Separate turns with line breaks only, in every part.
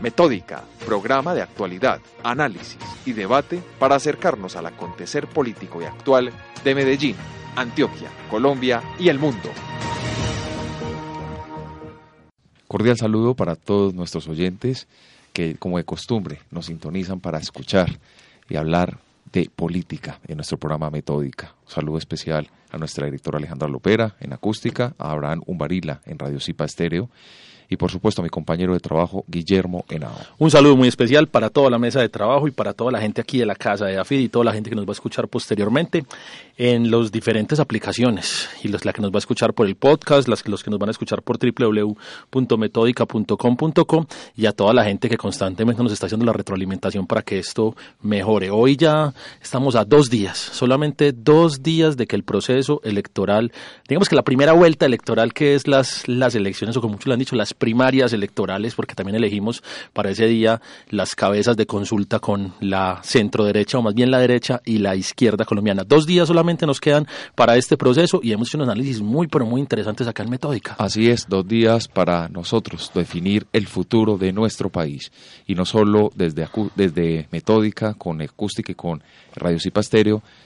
Metódica, programa de actualidad, análisis y debate para acercarnos al acontecer político y actual de Medellín, Antioquia, Colombia y el mundo. Cordial saludo para todos nuestros oyentes que, como de costumbre, nos sintonizan para escuchar y hablar de política en nuestro programa Metódica. Un saludo especial a nuestra directora Alejandra Lopera en acústica, a Abraham Umbarila en Radio Cipa Estéreo y por supuesto a mi compañero de trabajo Guillermo Henao.
Un saludo muy especial para toda la mesa de trabajo y para toda la gente aquí de la casa de AFID y toda la gente que nos va a escuchar posteriormente en las diferentes aplicaciones y los, la que nos va a escuchar por el podcast, las, los que nos van a escuchar por www.metódica.com.co y a toda la gente que constantemente nos está haciendo la retroalimentación para que esto mejore. Hoy ya estamos a dos días, solamente dos días de que el proceso electoral, digamos que la primera vuelta electoral que es las, las elecciones o como muchos lo han dicho, las primarias electorales, porque también elegimos para ese día las cabezas de consulta con la centro derecha o más bien la derecha y la izquierda colombiana. Dos días solamente nos quedan para este proceso y hemos hecho un análisis muy, pero muy interesantes acá en Metódica.
Así es, dos días para nosotros definir el futuro de nuestro país y no solo desde, desde Metódica, con acústica y con Radio Cipa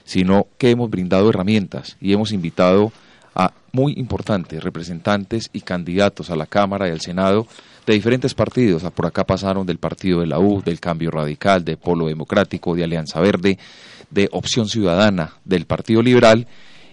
sino que hemos brindado herramientas y hemos invitado a muy importantes representantes y candidatos a la Cámara y al Senado de diferentes partidos. Por acá pasaron del partido de la U, del Cambio Radical, de Polo Democrático, de Alianza Verde, de Opción Ciudadana, del Partido Liberal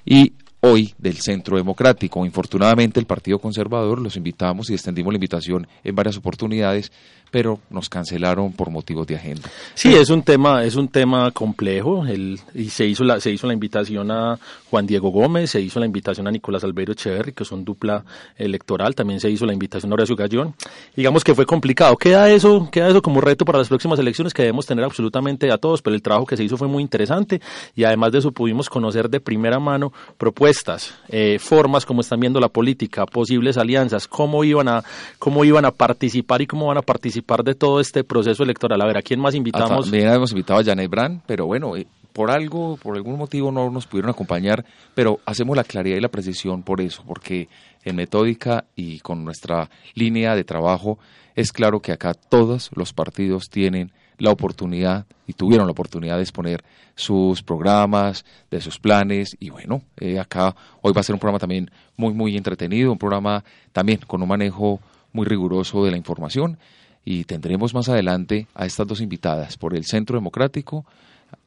y hoy del Centro Democrático. Infortunadamente el Partido Conservador los invitamos y extendimos la invitación en varias oportunidades pero nos cancelaron por motivos de agenda.
Sí, es un tema, es un tema complejo. El, y se hizo la, se hizo la invitación a Juan Diego Gómez, se hizo la invitación a Nicolás Albeiro Echeverri, que son dupla electoral, también se hizo la invitación a Horacio Gallón. Digamos que fue complicado. Queda eso, queda eso como reto para las próximas elecciones que debemos tener absolutamente a todos, pero el trabajo que se hizo fue muy interesante y además de eso pudimos conocer de primera mano propuestas, eh, formas como están viendo la política, posibles alianzas, cómo iban a, cómo iban a participar y cómo van a participar de todo este proceso electoral. A ver, ¿a quién más invitamos?
También hemos invitado a Janet Brand, pero bueno, eh, por algo, por algún motivo no nos pudieron acompañar, pero hacemos la claridad y la precisión por eso, porque en metódica y con nuestra línea de trabajo es claro que acá todos los partidos tienen la oportunidad y tuvieron la oportunidad de exponer sus programas, de sus planes y bueno, eh, acá hoy va a ser un programa también muy muy entretenido, un programa también con un manejo muy riguroso de la información y tendremos más adelante a estas dos invitadas por el Centro Democrático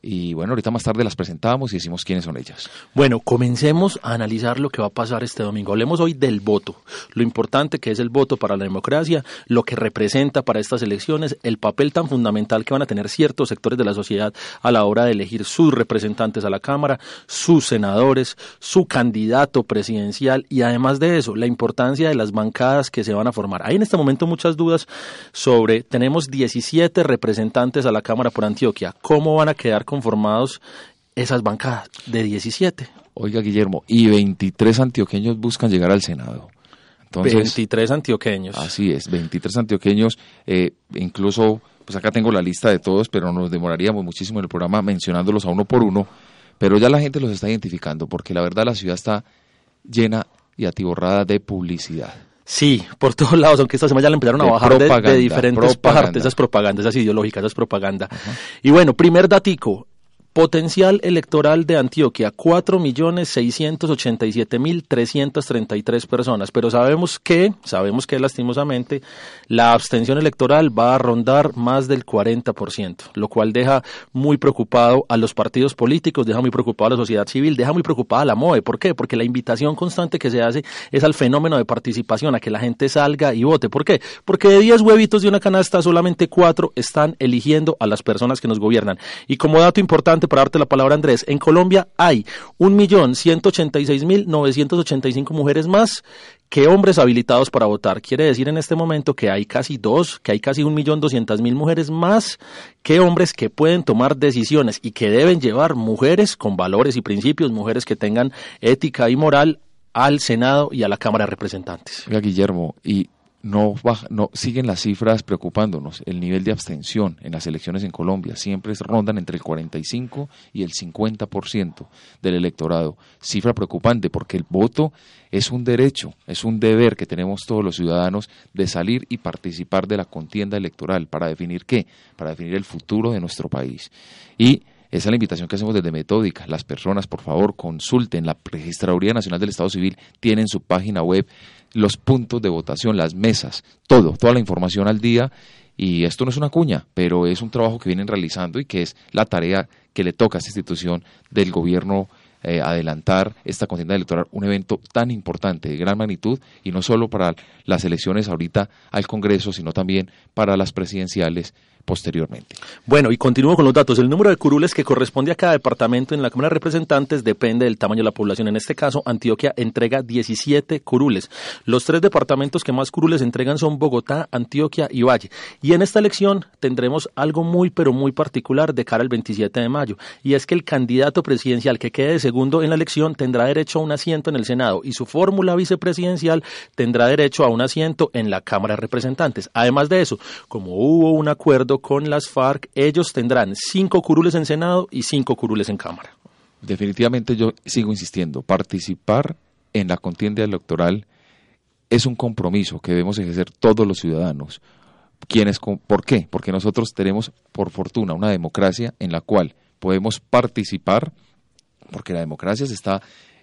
y bueno, ahorita más tarde las presentamos y decimos quiénes son ellas.
Bueno, comencemos a analizar lo que va a pasar este domingo. Hablemos hoy del voto, lo importante que es el voto para la democracia, lo que representa para estas elecciones, el papel tan fundamental que van a tener ciertos sectores de la sociedad a la hora de elegir sus representantes a la Cámara, sus senadores, su candidato presidencial y además de eso, la importancia de las bancadas que se van a formar. Hay en este momento muchas dudas sobre, tenemos 17 representantes a la Cámara por Antioquia, ¿cómo van a quedar conformados esas bancadas de 17.
Oiga, Guillermo, y 23 antioqueños buscan llegar al Senado.
Entonces, 23 antioqueños.
Así es, 23 antioqueños, eh, incluso, pues acá tengo la lista de todos, pero nos demoraríamos muchísimo en el programa mencionándolos a uno por uno, pero ya la gente los está identificando, porque la verdad la ciudad está llena y atiborrada de publicidad.
Sí, por todos lados, aunque esta semana ya le empezaron a bajar de, diferentes partes, esas propagandas, esas ideológicas, esas propaganda. Y bueno, primer datico, Potencial electoral de Antioquia, 4.687.333 personas, pero sabemos que, sabemos que lastimosamente la abstención electoral va a rondar más del 40%, lo cual deja muy preocupado a los partidos políticos, deja muy preocupado a la sociedad civil, deja muy preocupada a la MOE. ¿Por qué? Porque la invitación constante que se hace es al fenómeno de participación, a que la gente salga y vote. ¿Por qué? Porque de 10 huevitos de una canasta, solamente 4 están eligiendo a las personas que nos gobiernan. Y como dato importante, para darte la palabra, Andrés, en Colombia hay 1.186.985 mujeres más ¿Qué hombres habilitados para votar? Quiere decir en este momento que hay casi dos, que hay casi un millón doscientas mil mujeres más que hombres que pueden tomar decisiones y que deben llevar mujeres con valores y principios, mujeres que tengan ética y moral al Senado y a la Cámara de Representantes.
Oiga, Guillermo, y no, no siguen las cifras preocupándonos. El nivel de abstención en las elecciones en Colombia siempre rondan entre el 45 y el 50% del electorado. Cifra preocupante porque el voto es un derecho, es un deber que tenemos todos los ciudadanos de salir y participar de la contienda electoral para definir qué, para definir el futuro de nuestro país. Y esa es la invitación que hacemos desde Metódica. Las personas, por favor, consulten. La Registraduría Nacional del Estado Civil tiene en su página web los puntos de votación, las mesas, todo, toda la información al día. Y esto no es una cuña, pero es un trabajo que vienen realizando y que es la tarea que le toca a esta institución del gobierno eh, adelantar esta contienda electoral, un evento tan importante, de gran magnitud, y no solo para las elecciones ahorita al Congreso, sino también para las presidenciales posteriormente.
Bueno, y continúo con los datos. El número de curules que corresponde a cada departamento en la Cámara de Representantes depende del tamaño de la población. En este caso, Antioquia entrega 17 curules. Los tres departamentos que más curules entregan son Bogotá, Antioquia y Valle. Y en esta elección tendremos algo muy, pero muy particular de cara al 27 de mayo. Y es que el candidato presidencial que quede de segundo en la elección tendrá derecho a un asiento en el Senado y su fórmula vicepresidencial tendrá derecho a un asiento en la Cámara de Representantes. Además de eso, como hubo un acuerdo con las FARC, ellos tendrán cinco curules en Senado y cinco curules en Cámara.
Definitivamente yo sigo insistiendo, participar en la contienda electoral es un compromiso que debemos ejercer todos los ciudadanos. ¿Quiénes, ¿Por qué? Porque nosotros tenemos, por fortuna, una democracia en la cual podemos participar, porque la democracia se está,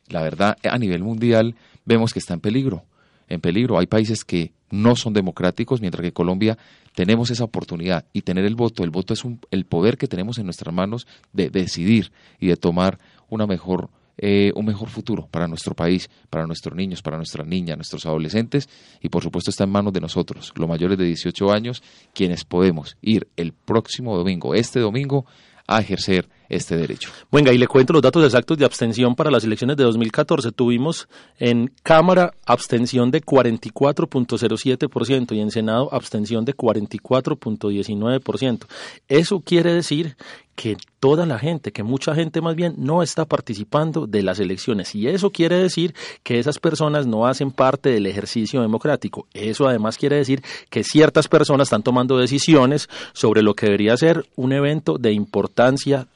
la verdad, a nivel mundial vemos que está en peligro. En peligro. Hay países que no son democráticos, mientras que Colombia tenemos esa oportunidad y tener el voto, el voto es un, el poder que tenemos en nuestras manos de, decidir y de tomar una mejor eh, un mejor futuro para nuestro país, para nuestros niños, para nuestras niñas, nuestros adolescentes. Y por supuesto está en manos de nosotros, los mayores de 18 años, quienes podemos ir el próximo domingo, este domingo, a ejercer este derecho.
Venga, y le cuento los datos exactos de abstención para las elecciones de 2014. Tuvimos en Cámara abstención de 44.07% y en Senado abstención de 44.19%. Eso quiere decir que toda la gente, que mucha gente más bien no está participando de las elecciones. Y eso quiere decir que esas personas no hacen parte del ejercicio democrático. Eso además quiere decir que ciertas personas están tomando decisiones sobre lo que debería ser un evento de importancia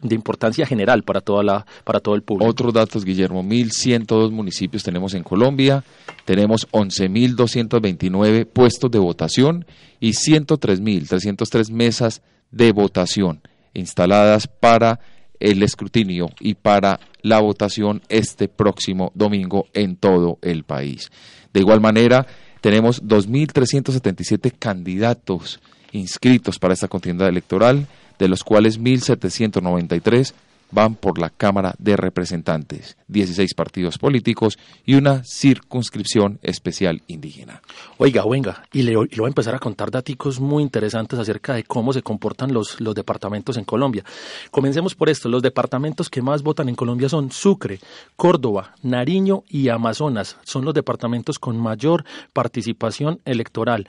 de importancia general para toda la para todo el público.
Otros datos, Guillermo, 1102 municipios tenemos en Colombia, tenemos 11229 puestos de votación y 103.303 mesas de votación instaladas para el escrutinio y para la votación este próximo domingo en todo el país. De igual manera, tenemos 2.377 candidatos inscritos para esta contienda electoral, de los cuales 1.793 van por la Cámara de Representantes, 16 partidos políticos y una circunscripción especial indígena.
Oiga, venga, y le, voy a empezar a contar datos muy interesantes acerca de cómo se comportan los, los departamentos en Colombia. Comencemos por esto, los departamentos que más votan en Colombia son Sucre, Córdoba, Nariño y Amazonas. Son los departamentos con mayor participación electoral.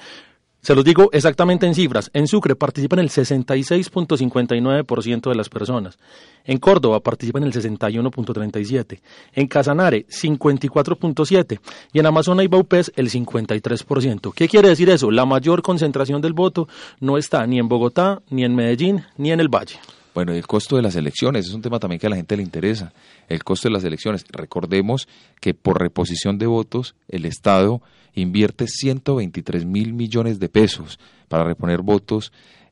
Se los digo exactamente en cifras. En Sucre participan el 66.59% de las personas. En Córdoba participan el 61.37%. En Casanare, 54.7%. Y en Amazonas y Baupés, el 53%. ¿Qué quiere decir eso? La mayor concentración del voto no está ni en Bogotá, ni en Medellín, ni en el Valle.
Bueno, el costo de las elecciones es un tema también que a la gente le interesa. El costo de las elecciones. Recordemos que por reposición de votos, el Estado invierte 123 mil millones de pesos para reponer votos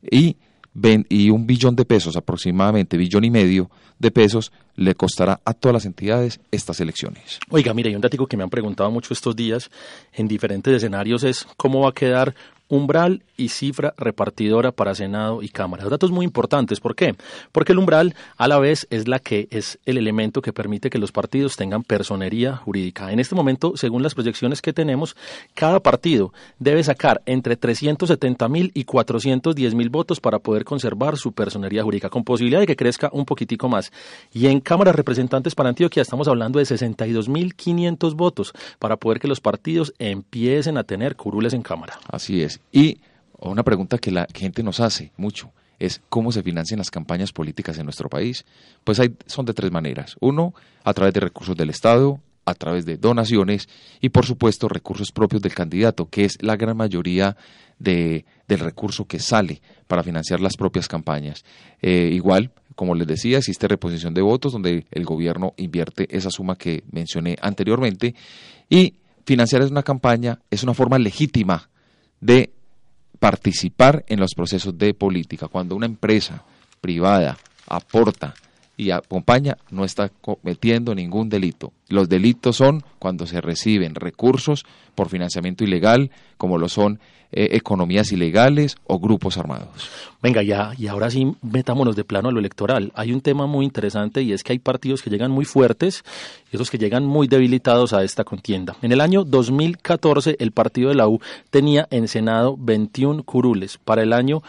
y, un billón de pesos, aproximadamente billón y medio de pesos, le costará a todas las entidades estas elecciones.
Oiga, mire, hay un dato que me han preguntado mucho estos días en diferentes escenarios es cómo va a quedar umbral y cifra repartidora para Senado y Cámara. Datos muy importantes. ¿Por qué? Porque el umbral a la vez es la que es el elemento que permite que los partidos tengan personería jurídica. En este momento, según las proyecciones que tenemos, cada partido debe sacar entre 370 mil y 410 mil votos para poder conservar su personería jurídica, con posibilidad de que crezca un poquitico más. Y en Cámara de Representantes para Antioquia estamos hablando de 62 mil 500 votos para poder que los partidos empiecen a tener curules en Cámara.
Así es. Y una pregunta que la gente nos hace mucho es cómo se financian las campañas políticas en nuestro país. Pues hay, son de tres maneras. Uno, a través de recursos del Estado, a través de donaciones y por supuesto recursos propios del candidato, que es la gran mayoría de, del recurso que sale para financiar las propias campañas. Eh, igual, como les decía, existe reposición de votos donde el gobierno invierte esa suma que mencioné anteriormente y financiar una campaña es una forma legítima de participar en los procesos de política. Cuando una empresa privada aporta y acompaña, no está cometiendo ningún delito. Los delitos son cuando se reciben recursos por financiamiento ilegal, como lo son eh, economías ilegales o grupos armados.
Venga, ya, y ahora sí metámonos de plano a lo electoral. Hay un tema muy interesante y es que hay partidos que llegan muy fuertes y otros que llegan muy debilitados a esta contienda. En el año 2014, el partido de la U tenía en Senado 21 curules. Para el año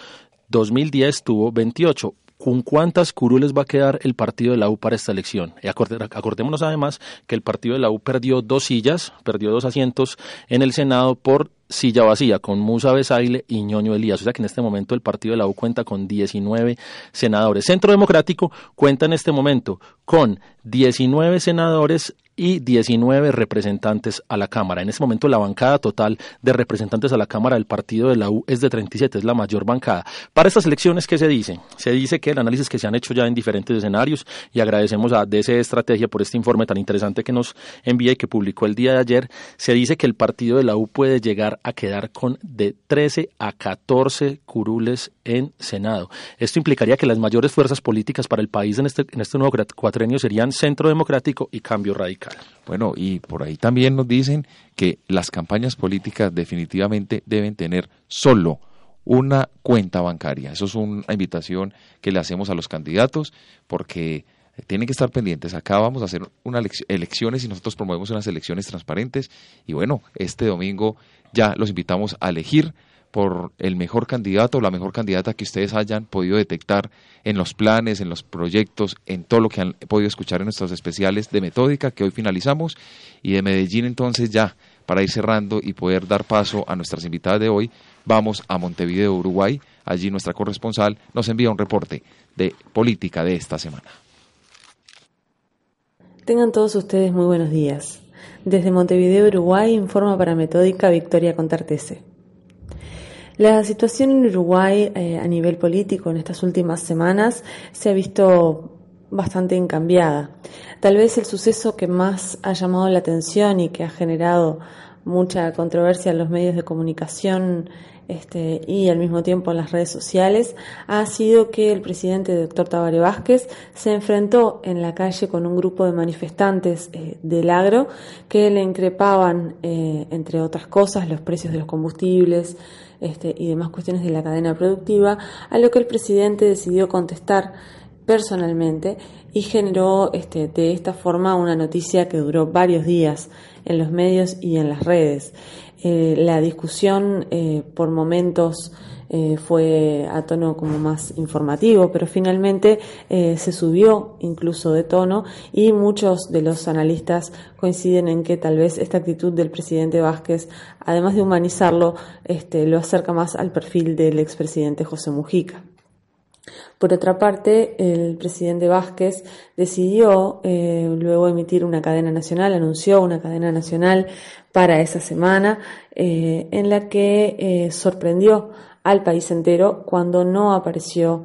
2010 tuvo 28 ¿Con cuántas curules va a quedar el partido de la U para esta elección? Y acordémonos además que el partido de la U perdió dos sillas, perdió dos asientos en el Senado por silla vacía con Musa Besaile y Ñoño Elías. O sea que en este momento el partido de la U cuenta con 19 senadores. Centro Democrático cuenta en este momento con 19 senadores y 19 representantes a la Cámara. En este momento la bancada total de representantes a la Cámara del partido de la U es de 37, es la mayor bancada. Para estas elecciones, ¿qué se dice? Se dice que el análisis que se han hecho ya en diferentes escenarios y agradecemos a DC Estrategia por este informe tan interesante que nos envía y que publicó el día de ayer, se dice que el partido de la U puede llegar a quedar con de 13 a 14 curules en Senado. Esto implicaría que las mayores fuerzas políticas para el país en este, en este nuevo cuatrenio serían Centro Democrático y Cambio Radical.
Bueno, y por ahí también nos dicen que las campañas políticas definitivamente deben tener solo una cuenta bancaria. Eso es una invitación que le hacemos a los candidatos porque tienen que estar pendientes. Acá vamos a hacer unas elecciones y nosotros promovemos unas elecciones transparentes. Y bueno, este domingo ya los invitamos a elegir por el mejor candidato o la mejor candidata que ustedes hayan podido detectar en los planes, en los proyectos, en todo lo que han podido escuchar en nuestros especiales de metódica que hoy finalizamos y de Medellín entonces ya para ir cerrando y poder dar paso a nuestras invitadas de hoy, vamos a Montevideo, Uruguay. Allí nuestra corresponsal nos envía un reporte de política de esta semana.
Tengan todos ustedes muy buenos días. Desde Montevideo, Uruguay, informa para Metódica Victoria Contartese. La situación en Uruguay eh, a nivel político en estas últimas semanas se ha visto bastante encambiada. Tal vez el suceso que más ha llamado la atención y que ha generado mucha controversia en los medios de comunicación este, y al mismo tiempo en las redes sociales ha sido que el presidente doctor Tabaré Vázquez se enfrentó en la calle con un grupo de manifestantes eh, del agro que le increpaban, eh, entre otras cosas, los precios de los combustibles este, y demás cuestiones de la cadena productiva, a lo que el presidente decidió contestar personalmente y generó este, de esta forma una noticia que duró varios días en los medios y en las redes. Eh, la discusión eh, por momentos eh, fue a tono como más informativo, pero finalmente se subió incluso de tono y muchos de los analistas coinciden en que tal vez esta actitud del presidente Vázquez, además de humanizarlo, este, lo acerca más al perfil del expresidente José Mujica. Por otra parte, el presidente Vázquez decidió eh, luego emitir una cadena nacional, anunció una cadena nacional para esa semana, eh, en la que eh, sorprendió al país entero cuando no apareció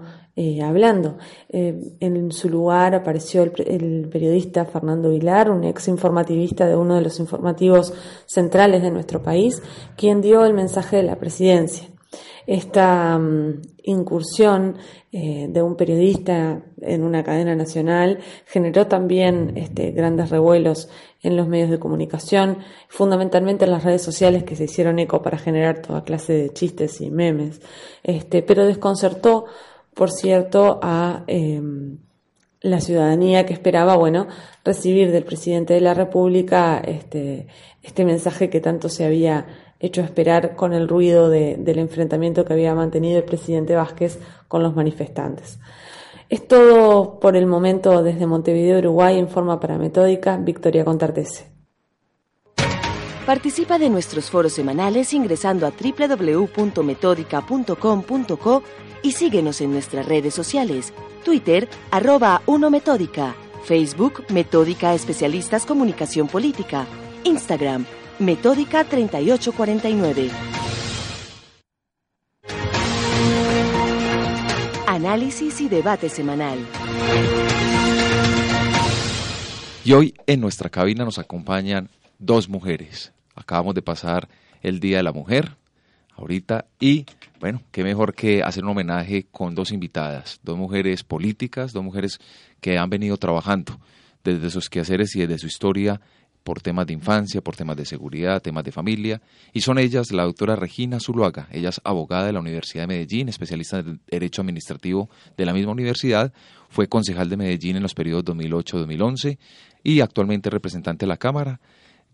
hablando. en su lugar apareció el, el, periodista Fernando Vilar, un ex informativista de uno de los informativos centrales de nuestro país, quien dio el mensaje de la presidencia. Esta mm, incursión eh, de un periodista en una cadena nacional generó también este, grandes revuelos en los medios de comunicación, fundamentalmente en las redes sociales que se hicieron eco para generar toda clase de chistes y memes, este, pero desconcertó, por cierto, a em, la ciudadanía que esperaba, bueno, recibir del presidente de la República este, este mensaje que tanto se había hecho esperar con el ruido del enfrentamiento que había mantenido el presidente Vázquez con los manifestantes. Es todo por el momento desde Montevideo, Uruguay, en forma para Metódica, Victoria Contartese.
Participa de nuestros foros semanales ingresando a www.metódica.com.co y síguenos en nuestras redes sociales, Twitter, arroba 1 Metódica, Facebook, Metódica Especialistas Comunicación Política, Instagram, Metódica 3849. Análisis y debate semanal.
Y hoy en nuestra cabina nos acompañan dos mujeres. Acabamos de pasar el Día de la Mujer, ahorita, y bueno, qué mejor que hacer un homenaje con dos invitadas, dos mujeres políticas, dos mujeres que han venido trabajando desde sus quehaceres y desde su historia por temas de infancia, por temas de seguridad, temas de familia, y son ellas la doctora Regina Zuluaga, ella es abogada de la Universidad de Medellín, especialista en Derecho Administrativo de la misma universidad, fue concejal de Medellín en los periodos 2008-2011 y actualmente representante de la Cámara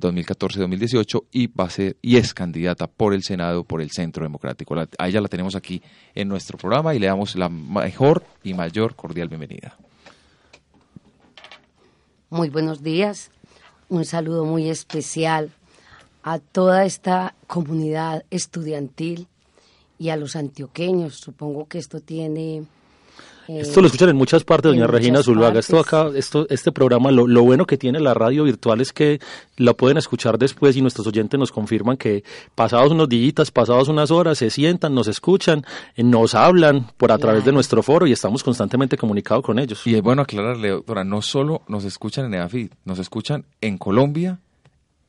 2014-2018 y va a ser y es candidata por el Senado por el Centro Democrático. a ella la tenemos aquí en nuestro programa y le damos la mejor y mayor cordial bienvenida.
Muy buenos días un saludo muy especial a toda esta comunidad estudiantil y a los antioqueños. Supongo que esto tiene...
Eh, esto lo escuchan en muchas partes, doña Regina Zuluaga. Esto acá, esto, este programa, lo, lo, bueno que tiene la radio virtual es que la pueden escuchar después y nuestros oyentes nos confirman que pasados unos días, pasados unas horas, se sientan, nos escuchan, eh, nos hablan por a través de nuestro foro y estamos constantemente comunicados con ellos.
Y es bueno aclararle, doctora, no solo nos escuchan en EAFID, nos escuchan en Colombia,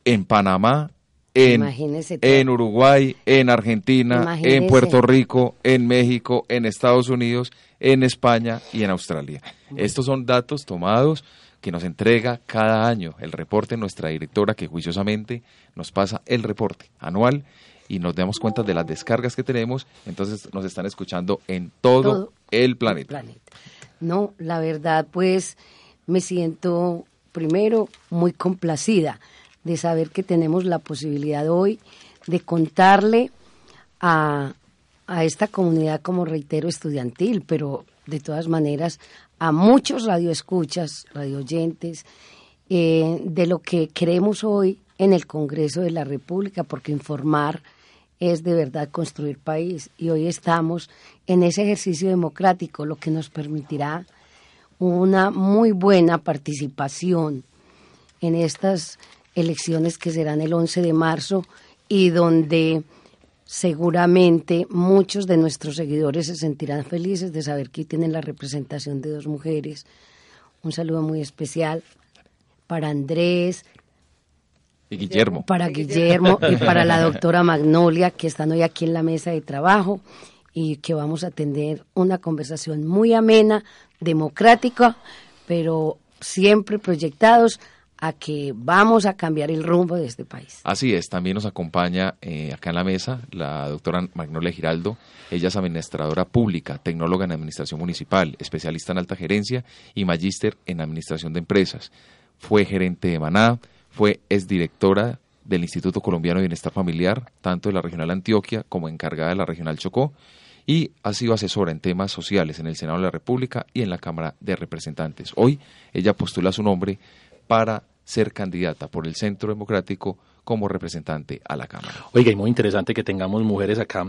en Panamá, en, Uruguay, en Argentina, en Puerto Rico, en México, en Estados Unidos, en España y en Australia. Estos son datos tomados que nos entrega cada año el reporte nuestra directora que juiciosamente nos pasa el reporte anual y nos damos cuenta de las descargas que tenemos, entonces nos están escuchando en todo, el, planeta. el planeta.
No, la verdad pues me siento primero muy complacida de saber que tenemos la posibilidad hoy de contarle a, esta comunidad, como reitero, estudiantil, pero de todas maneras a muchos radioescuchas, radioyentes, eh, de lo que queremos hoy en el Congreso de la República, porque informar es de verdad construir país. Y hoy estamos en ese ejercicio democrático, lo que nos permitirá una muy buena participación en estas elecciones que serán el 11 de marzo y donde seguramente muchos de nuestros seguidores se sentirán felices de saber que tienen la representación de dos mujeres. Un saludo muy especial para Andrés.
Y Guillermo.
Para Guillermo y para la doctora Magnolia, que están hoy aquí en la mesa de trabajo y que vamos a tener una conversación muy amena, democrática, pero siempre proyectados a que vamos a cambiar el rumbo de este país.
Así es, también nos acompaña eh, acá en la mesa la doctora Magnolia Giraldo. Ella es administradora pública, tecnóloga en administración municipal, especialista en alta gerencia y magíster en administración de empresas. Fue gerente de Maná, fue exdirectora del Instituto Colombiano de Bienestar Familiar, tanto de la Regional Antioquia como encargada de la Regional Chocó, y ha sido asesora en temas sociales en el Senado de la República y en la Cámara de Representantes. Hoy ella postula su nombre para ser candidata por el Centro Democrático como representante a la Cámara.
Oiga, y muy interesante que tengamos mujeres acá,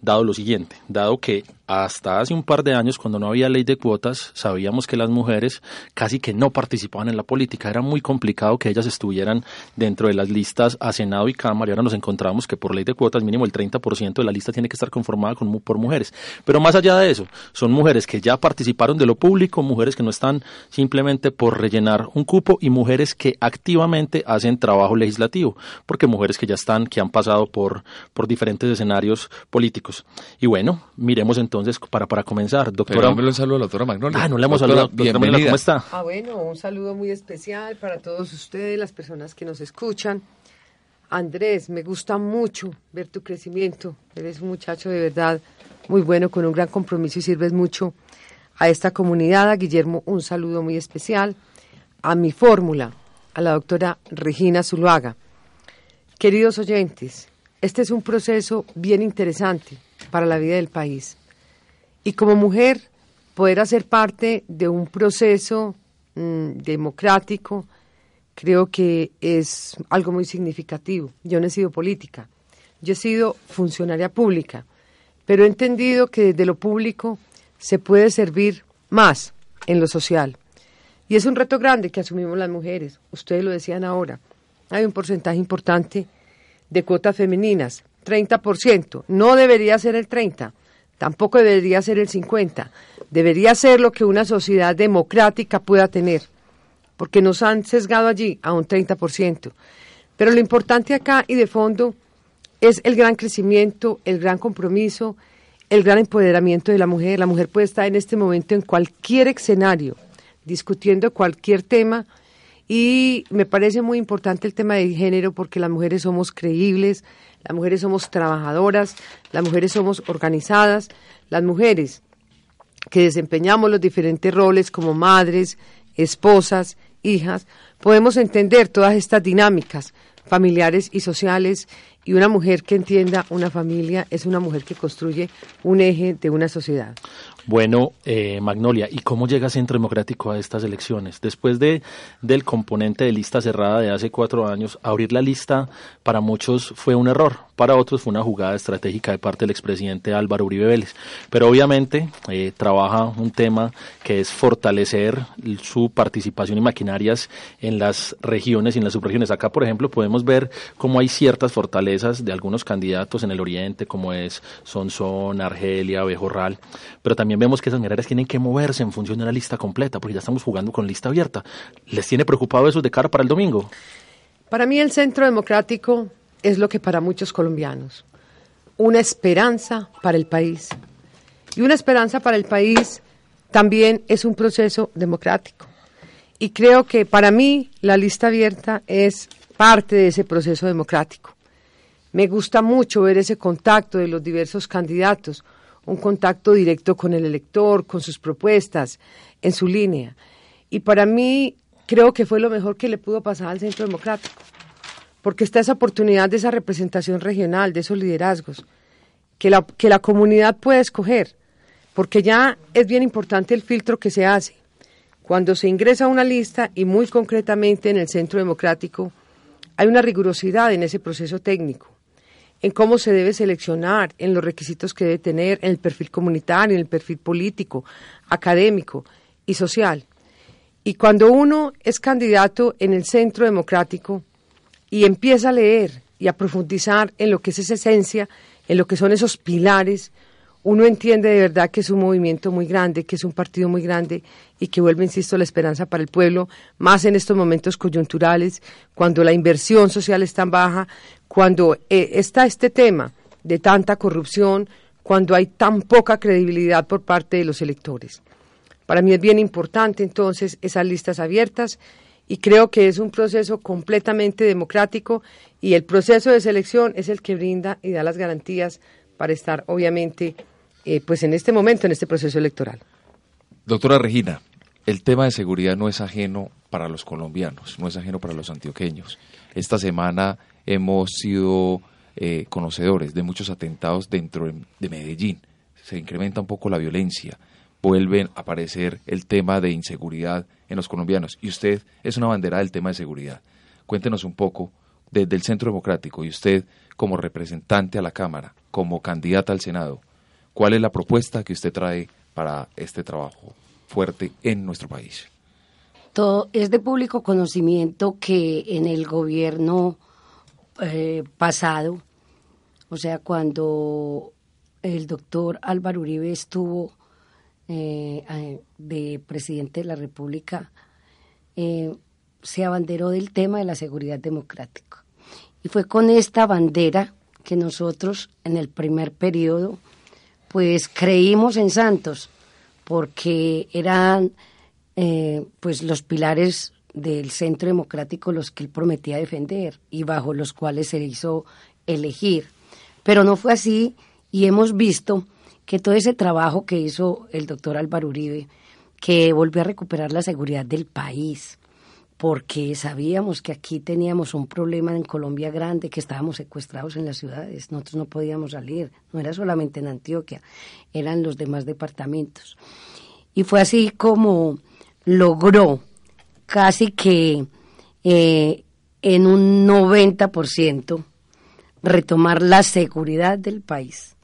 dado lo siguiente, dado que hasta hace un par de años, cuando no había ley de cuotas, sabíamos que las mujeres casi que no participaban en la política, era muy complicado que ellas estuvieran dentro de las listas a Senado y Cámara, y ahora nos encontramos que por ley de cuotas mínimo el 30% de la lista tiene que estar conformada con, por mujeres. Pero más allá de eso, son mujeres que ya participaron de lo público, mujeres que no están simplemente por rellenar un cupo y mujeres que activamente hacen trabajo legislativo porque mujeres que ya están, que han pasado por, por diferentes escenarios políticos. Y bueno, miremos entonces para, para comenzar. Doctora.
Pero un saludo a la doctora Magnolia.
Ah, no le hemos saludado.
Bienvenida.
¿Cómo está?
Ah, bueno, un saludo muy especial para todos ustedes, las personas que nos escuchan. Andrés, me gusta mucho ver tu crecimiento. Eres un muchacho de verdad muy bueno, con un gran compromiso y sirves mucho a esta comunidad. A Guillermo, un saludo muy especial. A mi fórmula, a la doctora Regina Zuluaga. Queridos oyentes, este es un proceso bien interesante para la vida del país. Y como mujer, poder hacer parte de un proceso mm, democrático, creo que es algo muy significativo. Yo no he sido política, yo he sido funcionaria pública, pero he entendido que desde lo público se puede servir más en lo social. Y es un reto grande que asumimos las mujeres. Ustedes lo decían ahora. Hay un porcentaje importante de cuotas femeninas, 30%. No debería ser el 30, tampoco debería ser el 50. Debería ser lo que una sociedad democrática pueda tener porque nos han sesgado allí a un 30%. Pero lo importante acá y de fondo es el gran crecimiento, el gran compromiso, el gran empoderamiento de la mujer. La mujer puede estar en este momento en cualquier escenario, discutiendo cualquier tema. Y me parece muy importante el tema de género porque las mujeres somos creíbles, las mujeres somos trabajadoras, las mujeres somos organizadas, las mujeres que desempeñamos los diferentes roles como madres, esposas, hijas, podemos entender todas estas dinámicas familiares y sociales y una mujer que entienda una familia es una mujer que construye un eje de una sociedad.
Bueno, eh, Magnolia, ¿y cómo llega Centro Democrático a estas elecciones? Después de, del componente de lista cerrada de hace cuatro años, abrir la lista para muchos fue un error, para otros fue una jugada estratégica de parte del expresidente Álvaro Uribe Vélez. Pero obviamente eh, trabaja un tema que es fortalecer su participación y maquinarias en las regiones y en las subregiones. Acá, por ejemplo, podemos ver cómo hay ciertas fortalezas de algunos candidatos en el oriente, como es Sonsón, Argelia, Bejorral, pero también vemos que esas mujeres tienen que moverse en función de una lista completa, porque ya estamos jugando con lista abierta. ¿Les tiene preocupado eso de cara para el domingo?
Para mí el Centro Democrático es lo que para muchos colombianos, una esperanza para el país. Y una esperanza para el país también es un proceso democrático. Y creo que para mí la lista abierta es parte de ese proceso democrático. Me gusta mucho ver ese contacto de los diversos candidatos, un contacto directo con el elector, con sus propuestas, en su línea. Y para mí creo que fue lo mejor que le pudo pasar al Centro Democrático porque está esa oportunidad de esa representación regional, de esos liderazgos, que la, que la comunidad puede escoger, porque ya es bien importante el filtro que se hace. Cuando se ingresa a una lista y muy concretamente en el Centro Democrático, hay una rigurosidad en ese proceso técnico, en cómo se debe seleccionar, en los requisitos que debe tener, en el perfil comunitario, en el perfil político, académico y social. Y cuando uno es candidato en el Centro Democrático, y empieza a leer y a profundizar en lo que es esa esencia, en lo que son esos pilares, uno entiende de verdad que es un movimiento muy grande, que es un partido muy grande y que vuelve, insisto, la esperanza para el pueblo, más en estos momentos coyunturales, cuando la inversión social es tan baja, cuando eh, está este tema de tanta corrupción, cuando hay tan poca credibilidad por parte de los electores. Para mí es bien importante entonces esas listas abiertas y creo que es un proceso completamente democrático y el proceso de selección es el que brinda y da las garantías para estar obviamente eh, pues en este momento en este proceso electoral.
Doctora Regina, el tema de seguridad no es ajeno para los colombianos, no es ajeno para los antioqueños. Esta semana hemos sido eh, conocedores de muchos atentados dentro de Medellín. Se incrementa un poco la violencia, vuelven a aparecer el tema de inseguridad en los colombianos. Y usted es una bandera del tema de seguridad. Cuéntenos un poco desde el Centro Democrático y usted como representante a la Cámara, como candidata al Senado, ¿cuál es la propuesta que usted trae para este trabajo fuerte en nuestro país?
Todo, es de público conocimiento que en el gobierno eh, pasado, o sea, cuando el doctor Álvaro Uribe estuvo eh, de presidente de la República, eh, se abanderó del tema de la seguridad democrática. Y fue con esta bandera que nosotros en el primer periodo pues creímos en Santos porque eran eh, pues los pilares del centro democrático los que él prometía defender y bajo los cuales se hizo elegir. Pero no fue así y hemos visto que todo ese trabajo que hizo el doctor Álvaro Uribe, que volvió a recuperar la seguridad del país, porque sabíamos que aquí teníamos un problema en Colombia grande, que estábamos secuestrados en las ciudades, nosotros no podíamos salir, no era solamente en Antioquia, eran los demás departamentos. Y fue así como logró casi que eh, en un 90% retomar la seguridad del país.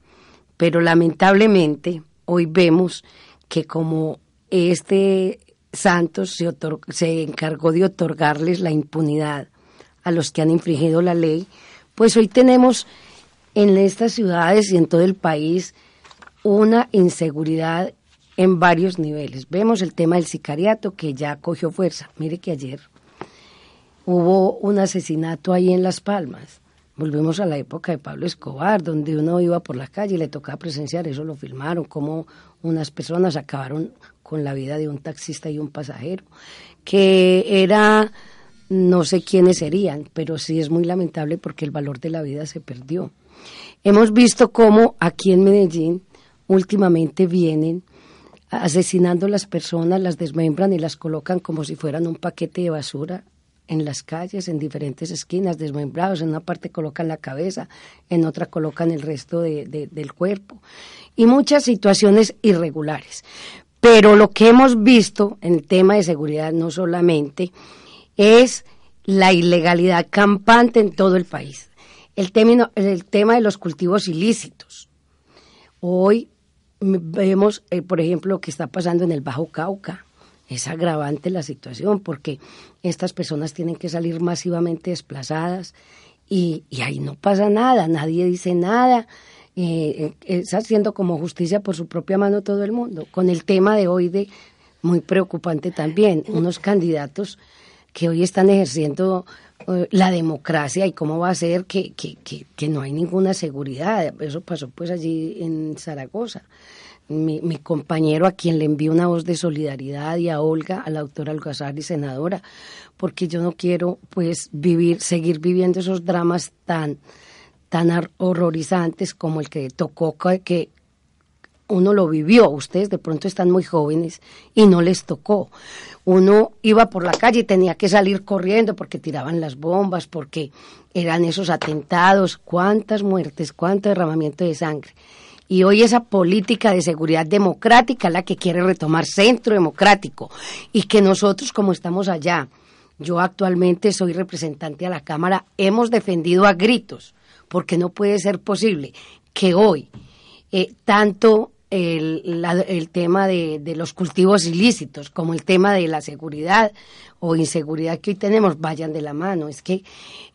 Pero lamentablemente hoy vemos que como este Santos se, encargó de otorgarles la impunidad a los que han infringido la ley, pues hoy tenemos en estas ciudades y en todo el país una inseguridad en varios niveles. Vemos el tema del sicariato que ya cogió fuerza. Mire que ayer hubo un asesinato ahí en Las Palmas. Volvemos a la época de Pablo Escobar, donde uno iba por la calle y le tocaba presenciar, eso lo filmaron, cómo unas personas acabaron con la vida de un taxista y un pasajero, que era, no sé quiénes serían, pero sí es muy lamentable porque el valor de la vida se perdió. Hemos visto cómo aquí en Medellín últimamente vienen asesinando a las personas, las desmembran y las colocan como si fueran un paquete de basura en las calles, en diferentes esquinas, desmembrados. En una parte colocan la cabeza, en otra colocan el resto del cuerpo. Y muchas situaciones irregulares. Pero lo que hemos visto en el tema de seguridad no solamente es la ilegalidad campante en todo el país. El, el tema de los cultivos ilícitos. Hoy vemos, eh, por ejemplo, lo que está pasando en el Bajo Cauca. Es agravante la situación porque estas personas tienen que salir masivamente desplazadas y ahí no pasa nada, nadie dice nada eh, es haciendo como justicia por su propia mano todo el mundo. Con el tema de hoy de muy preocupante también, unos candidatos que hoy están ejerciendo eh, la democracia y cómo va a ser que, que, que, no hay ninguna seguridad. Eso pasó pues allí en Zaragoza. Mi, mi, compañero a quien le envío una voz de solidaridad y a Olga, a la doctora Algazar y senadora, porque yo no quiero pues vivir, seguir viviendo esos dramas tan, tan horrorizantes como el que tocó que uno lo vivió, ustedes de pronto están muy jóvenes y no les tocó. Uno iba por la calle y tenía que salir corriendo porque tiraban las bombas, porque eran esos atentados, cuántas muertes, cuánto derramamiento de sangre. Y hoy esa política de seguridad democrática la que quiere retomar centro democrático y que nosotros como estamos allá, yo actualmente soy representante a la Cámara, hemos defendido a gritos porque no puede ser posible que hoy eh, tanto el, el tema de, de, los cultivos ilícitos como el tema de la seguridad o inseguridad que hoy tenemos vayan de la mano. Es que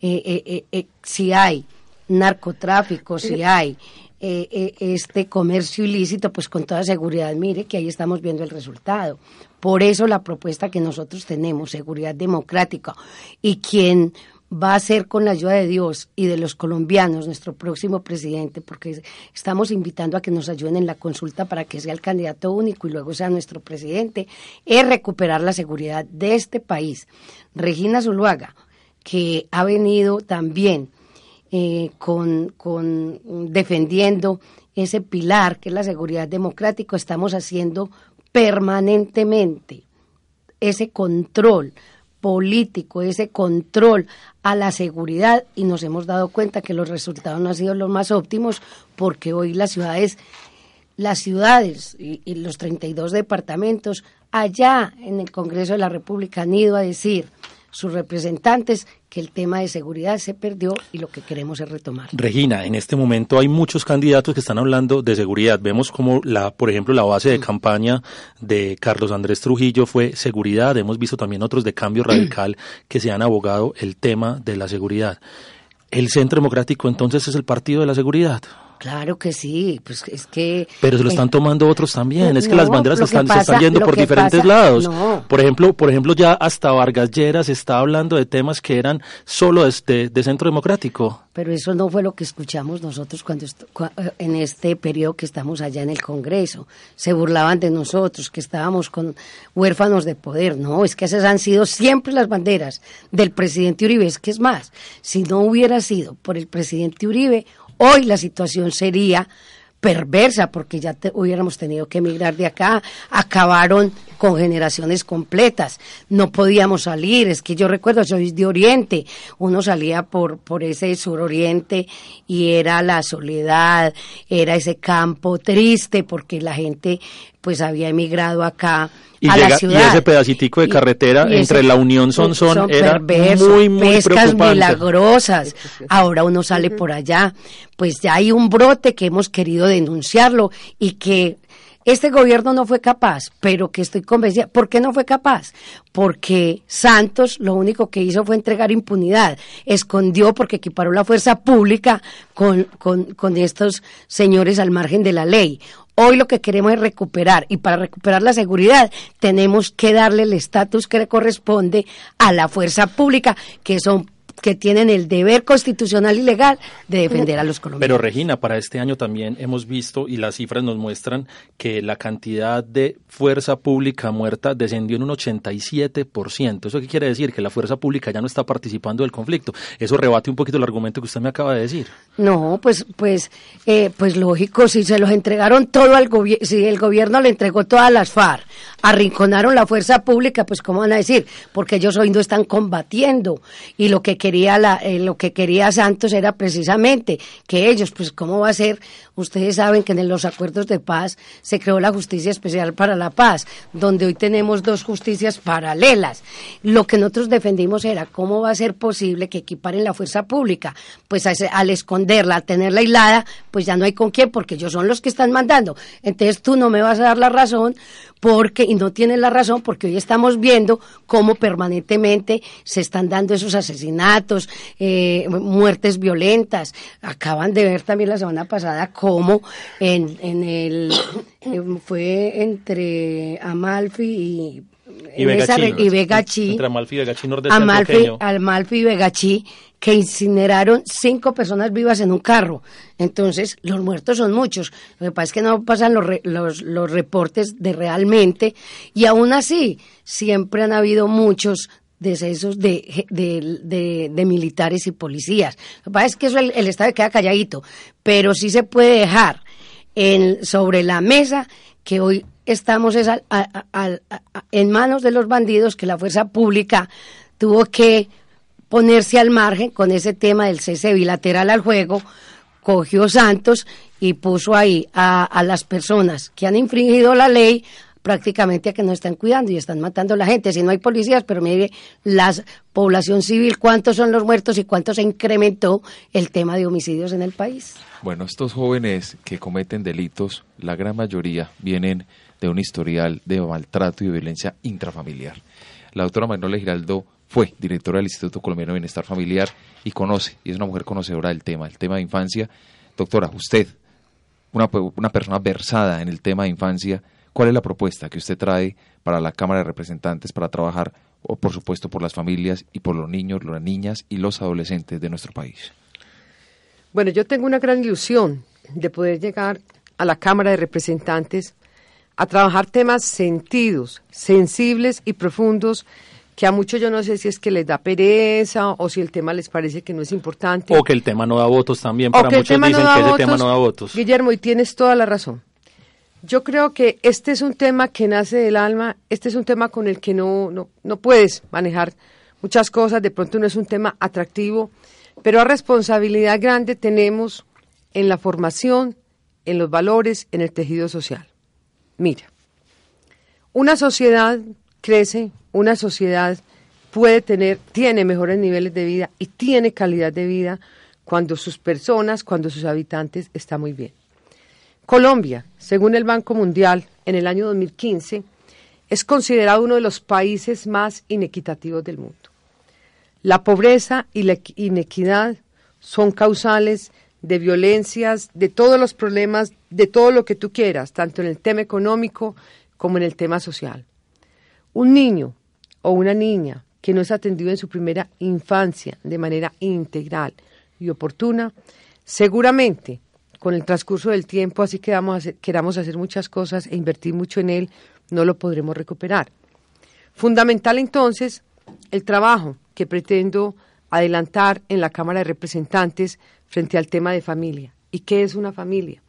eh, eh, si hay narcotráfico, si hay este comercio ilícito, pues con toda seguridad, mire que ahí estamos viendo el resultado. Por eso la propuesta que nosotros tenemos, seguridad democrática, y quien va a ser con la ayuda de Dios y de los colombianos nuestro próximo presidente, porque estamos invitando a que nos ayuden en la consulta para que sea el candidato único y luego sea nuestro presidente, es recuperar la seguridad de este país. Regina Zuluaga, que ha venido también eh, con, con defendiendo ese pilar que es la seguridad democrática, estamos haciendo permanentemente ese control político, ese control a la seguridad y nos hemos dado cuenta que los resultados no han sido los más óptimos porque hoy las ciudades, las ciudades y, y los 32 departamentos allá en el Congreso de la República han ido a decir sus representantes que el tema de seguridad se perdió y lo que queremos es retomar.
Regina, en este momento hay muchos candidatos que están hablando de seguridad. Vemos como la, por ejemplo, la base de mm. campaña de Carlos Andrés Trujillo fue seguridad. Hemos visto también otros de cambio radical que se han abogado el tema de la seguridad. ¿El Centro Democrático entonces es el partido de la seguridad?
Claro que sí, pues es que...
Pero se lo están tomando otros también, es que las banderas están, se están yendo por diferentes
pasa-
lados.
no.
Por ejemplo, por ejemplo ya hasta Vargas Lleras está hablando de temas que eran solo de, de- Centro Democrático.
Pero eso no fue lo que escuchamos nosotros cuando est- cua- eh, en este periodo que estamos allá en el Congreso. Se burlaban de nosotros, que estábamos con huérfanos de poder. No, es que esas han sido siempre las banderas del presidente Uribe. Es que es más, si no hubiera sido por el presidente Uribe, hoy la situación sería perversa porque ya te- hubiéramos tenido que emigrar de acá, acabaron con generaciones completas, no podíamos salir, es que yo recuerdo, soy de Oriente, uno salía por, por ese suroriente y era la soledad, era ese campo triste porque la gente pues había emigrado acá
Y,
a
llega-
la
y
ciudad.
ese pedacitico de
Y-
carretera
y
entre
ese-
la Unión Sonsón
son
era
perverso,
muy, muy
pescas
preocupante.
milagrosas. Ahora uno sale por allá, pues ya hay un brote que hemos querido denunciarlo y que este gobierno no fue capaz, pero que estoy convencida. ¿Por qué no fue capaz? Porque Santos lo único que hizo fue entregar impunidad. Escondió porque equiparó la fuerza pública con, con, con estos señores al margen de la ley. Hoy lo que queremos es recuperar y para recuperar la seguridad tenemos que darle el estatus que le corresponde a la fuerza pública, que son que tienen el deber constitucional y legal de defender a los colombianos.
Pero Regina, para este año también hemos visto y las cifras nos muestran que la cantidad de fuerza pública muerta descendió en un 87%. ¿Eso qué quiere decir? Que la fuerza pública ya no está participando del conflicto. Eso rebate un poquito el argumento que usted me acaba de decir.
No, pues, pues, eh, pues lógico, si se los entregaron todo al gobierno, si el gobierno le entregó todas las FARC, arrinconaron la fuerza pública, pues cómo van a decir, porque ellos hoy no están combatiendo y lo que quería la, eh, lo que quería Santos era precisamente que ellos, pues cómo va a ser, ustedes saben que en los acuerdos de paz se creó la justicia especial para la paz, donde hoy tenemos dos justicias paralelas. Lo que nosotros defendimos era cómo va a ser posible que equiparen la fuerza pública, pues al esconderla, al tenerla aislada, pues ya no hay con quién, porque ellos son los que están mandando. Entonces tú no me vas a dar la razón porque, y no tienes la razón, porque hoy estamos viendo cómo permanentemente se están dando esos asesinatos, eh, muertes violentas. Acaban de ver también la semana pasada cómo en, en el, eh, fue entre Amalfi y,
Y Vegachí.
y Vegachí.
Entre Amalfi y Vegachí,
Amalfi. Amalfi y Vegachí, que incineraron cinco personas vivas en un carro. Entonces, los muertos son muchos. Lo que pasa es que no pasan los, los, los reportes de realmente, y aún así, siempre han habido muchos decesos de, de, de- militares y policías. Lo que pasa es que eso el, Estado queda calladito, pero sí se puede dejar en, sobre la mesa que hoy estamos es a- a- en manos de los bandidos que la fuerza pública tuvo que ponerse al margen con ese tema del cese bilateral al juego, cogió Santos y puso ahí a, las personas que han infringido la ley prácticamente a que no están cuidando y están matando a la gente. Si no hay policías, pero mire la población civil, cuántos son los muertos y cuánto se incrementó el tema de homicidios en el país.
Bueno, estos jóvenes que cometen delitos, la gran mayoría vienen de un historial de maltrato y violencia intrafamiliar. La doctora Manuela Giraldo fue directora del Instituto Colombiano de Bienestar Familiar y conoce, y es una mujer conocedora del tema, el tema de infancia. Doctora, usted, una, una persona versada en el tema de infancia, ¿cuál es la propuesta que usted trae para la Cámara de Representantes para trabajar, o por supuesto, por las familias y por los niños, las niñas y los adolescentes de nuestro país?
Bueno, yo tengo una gran ilusión de poder llegar a la Cámara de Representantes a trabajar temas sentidos, sensibles y profundos que a muchos yo no sé si es que les da pereza o si el tema les parece que no es importante.
O que el tema no da votos también. Para muchos
no
dicen que ese
votos.
tema no da votos.
Guillermo, y tienes toda la razón. Yo creo que este es un tema que nace del alma, este es un tema con el que no, no, no puedes manejar muchas cosas, de pronto no es un tema atractivo, pero a responsabilidad grande tenemos en la formación, en los valores, en el tejido social. Mira, una sociedad crece, una sociedad puede tener, tiene mejores niveles de vida y tiene calidad de vida cuando sus personas, cuando sus habitantes están muy bien. Colombia, según el Banco Mundial, en el año 2015, es considerado uno de los países más inequitativos del mundo. La pobreza y la inequidad son causales de violencias, de todos los problemas, de todo lo que tú quieras, tanto en el tema económico como en el tema social. Un niño o una niña que no es atendido en su primera infancia de manera integral y oportuna, seguramente con el transcurso del tiempo, así que queramos hacer muchas cosas e invertir mucho en él, no lo podremos recuperar. Fundamental entonces el trabajo que pretendo adelantar en la Cámara de Representantes frente al tema de familia. ¿Y qué es una familia?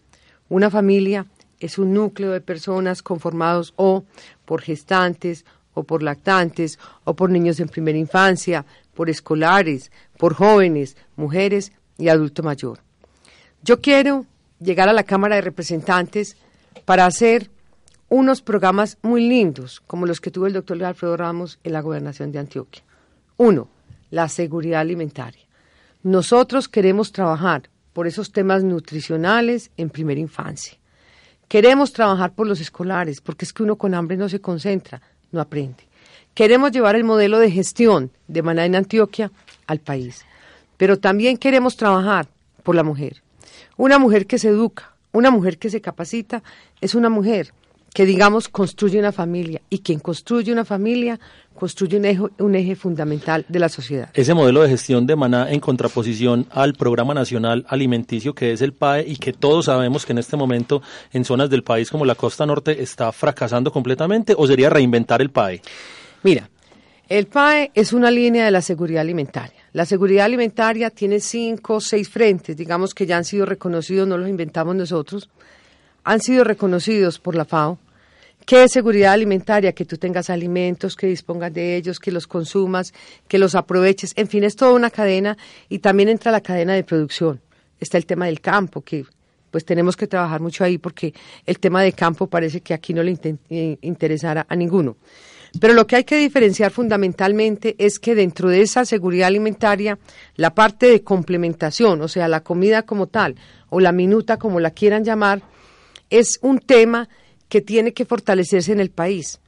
Una familia es un núcleo de personas conformados o por gestantes o por lactantes o por niños en primera infancia, por escolares, por jóvenes, mujeres y adulto mayor. Yo quiero llegar a la Cámara de Representantes para hacer unos programas muy lindos, como los que tuvo el doctor Alfredo Ramos en la gobernación de Antioquia. Uno, la seguridad alimentaria. Nosotros queremos trabajar por esos temas nutricionales en primera infancia. Queremos trabajar por los escolares, porque es que uno con hambre no se concentra, no aprende. Queremos llevar el modelo de gestión de Maná en Antioquia al país, pero también queremos trabajar por la mujer. Una mujer que se educa, una mujer que se capacita, es una mujer que, digamos, construye una familia. Y quien construye una familia construye un eje, un eje fundamental de la sociedad.
Ese modelo de gestión de Maná en contraposición al Programa Nacional Alimenticio que es el PAE y que todos sabemos que en este momento en zonas del país como la costa norte está fracasando completamente o sería reinventar el PAE?
Mira, el PAE es una línea de la seguridad alimentaria. La seguridad alimentaria tiene cinco o seis frentes, digamos que ya han sido reconocidos, no los inventamos nosotros, han sido reconocidos por la FAO, ¿Qué es seguridad alimentaria? Que tú tengas alimentos, que dispongas de ellos, que los consumas, que los aproveches. En fin, es toda una cadena y también entra la cadena de producción. Está el tema del campo, que pues tenemos que trabajar mucho ahí porque el tema de campo parece que aquí no le eh, interesara a ninguno. Pero lo que hay que diferenciar fundamentalmente es que dentro de esa seguridad alimentaria, la parte de complementación, o sea, la comida como tal, o la minuta como la quieran llamar, es un tema que tiene que fortalecerse en el país.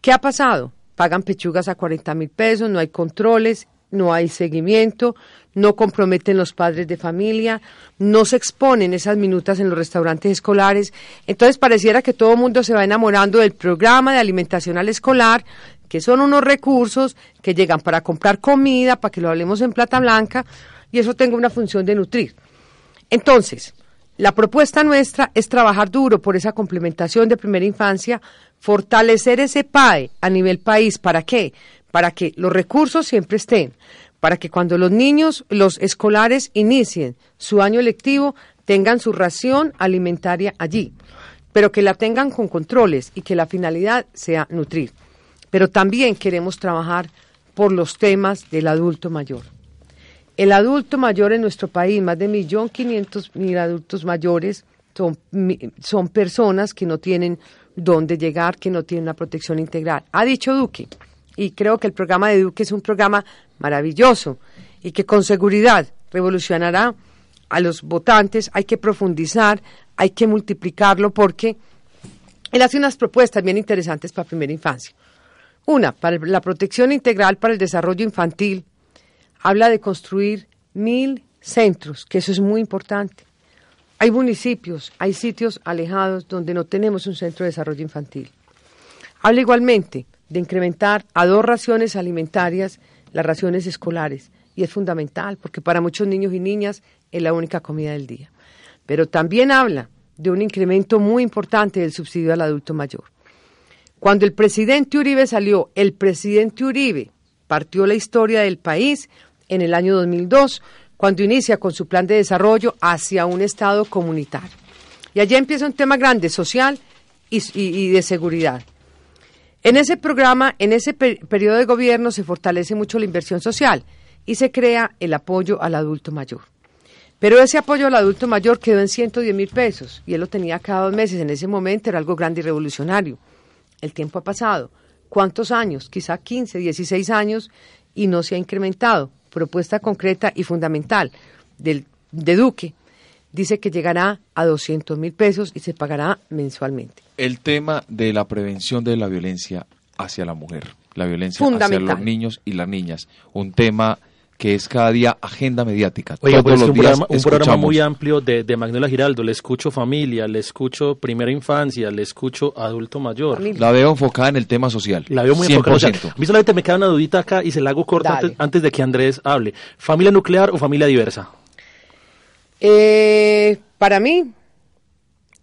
¿Qué ha pasado? Pagan pechugas a 40 mil pesos, no hay controles, no hay seguimiento, no comprometen los padres de familia, no se exponen esas minutas en los restaurantes escolares. Entonces pareciera que todo el mundo se va enamorando del programa de alimentación al escolar, que son unos recursos que llegan para comprar comida, para que lo hablemos en plata blanca, y eso tenga una función de nutrir. Entonces, la propuesta nuestra es trabajar duro por esa complementación de primera infancia, fortalecer ese PAE a nivel país. ¿Para qué? Para que los recursos siempre estén, para que cuando los niños, los escolares inicien su año lectivo, tengan su ración alimentaria allí, pero que la tengan con controles y que la finalidad sea nutrir. Pero también queremos trabajar por los temas del adulto mayor. El adulto mayor en nuestro país, más de 1.500.000 adultos mayores, son, son personas que no tienen dónde llegar, que no tienen una protección integral. Ha dicho Duque, y creo que el programa de Duque es un programa maravilloso y que con seguridad revolucionará a los votantes. Hay que profundizar, hay que multiplicarlo porque él hace unas propuestas bien interesantes para primera infancia. Una, para la protección integral para el desarrollo infantil habla de construir mil centros, que eso es muy importante. Hay municipios, hay sitios alejados donde no tenemos un centro de desarrollo infantil. Habla igualmente de incrementar a dos raciones alimentarias las raciones escolares, y es fundamental porque para muchos niños y niñas es la única comida del día. Pero también habla de un incremento muy importante del subsidio al adulto mayor. Cuando el presidente Uribe salió, el presidente Uribe partió la historia del país en el año 2002, cuando inicia con su plan de desarrollo hacia un Estado comunitario. Y allí empieza un tema grande, social y, de seguridad. En ese programa, en ese periodo de gobierno, se fortalece mucho la inversión social y se crea el apoyo al adulto mayor. Pero ese apoyo al adulto mayor quedó en 110 mil pesos y él lo tenía cada dos meses. En ese momento era algo grande y revolucionario. El tiempo ha pasado. ¿Cuántos años? Quizá 15, 16 años y no se ha incrementado propuesta concreta y fundamental del, de Duque, dice que llegará a 200 mil pesos y se pagará mensualmente.
El tema de la prevención de la violencia hacia la mujer, la violencia hacia los niños y las niñas, un tema que es cada día agenda mediática.
Oiga,
Todos
pues es
los
un
días
programa, un programa muy amplio de, de Magnolia Giraldo. Le escucho familia, le escucho primera infancia, le escucho adulto mayor.
La veo enfocada en el tema social.
La veo muy enfocada. O sea,
100%.
a mí solamente me queda una dudita acá y se la hago corta antes, antes de que Andrés hable. ¿Familia nuclear o familia diversa?
Eh, para mí,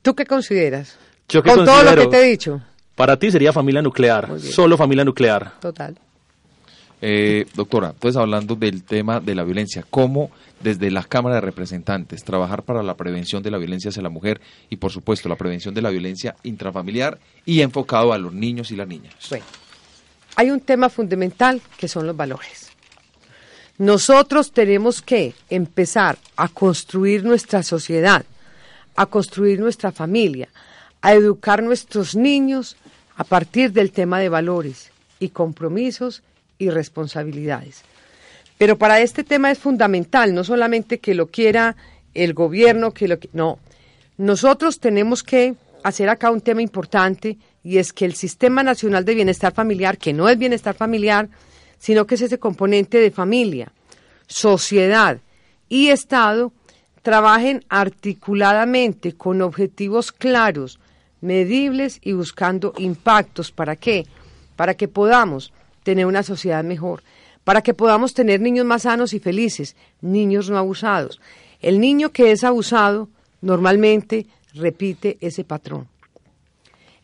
¿tú qué consideras?
Yo que
Con todo lo que te he dicho.
Para ti sería familia nuclear, solo familia nuclear.
Total.
Eh, doctora, entonces hablando del tema de la violencia, ¿cómo desde la Cámara de Representantes trabajar para la prevención de la violencia hacia la mujer y por supuesto la prevención de la violencia intrafamiliar y enfocado a los niños y las niñas?
Bueno, hay un tema fundamental que son los valores. Nosotros tenemos que empezar a construir nuestra sociedad, a construir nuestra familia, a educar nuestros niños a partir del tema de valores y compromisos y responsabilidades. Pero para este tema es fundamental, no solamente que lo quiera el gobierno, que lo que, no. Nosotros tenemos que hacer acá un tema importante y es que el Sistema Nacional de Bienestar Familiar, que no es bienestar familiar, sino que es ese componente de familia, sociedad y Estado, trabajen articuladamente con objetivos claros, medibles y buscando impactos. ¿Para qué? Para que podamos tener una sociedad mejor, para que podamos tener niños más sanos y felices, niños no abusados. El niño que es abusado normalmente repite ese patrón.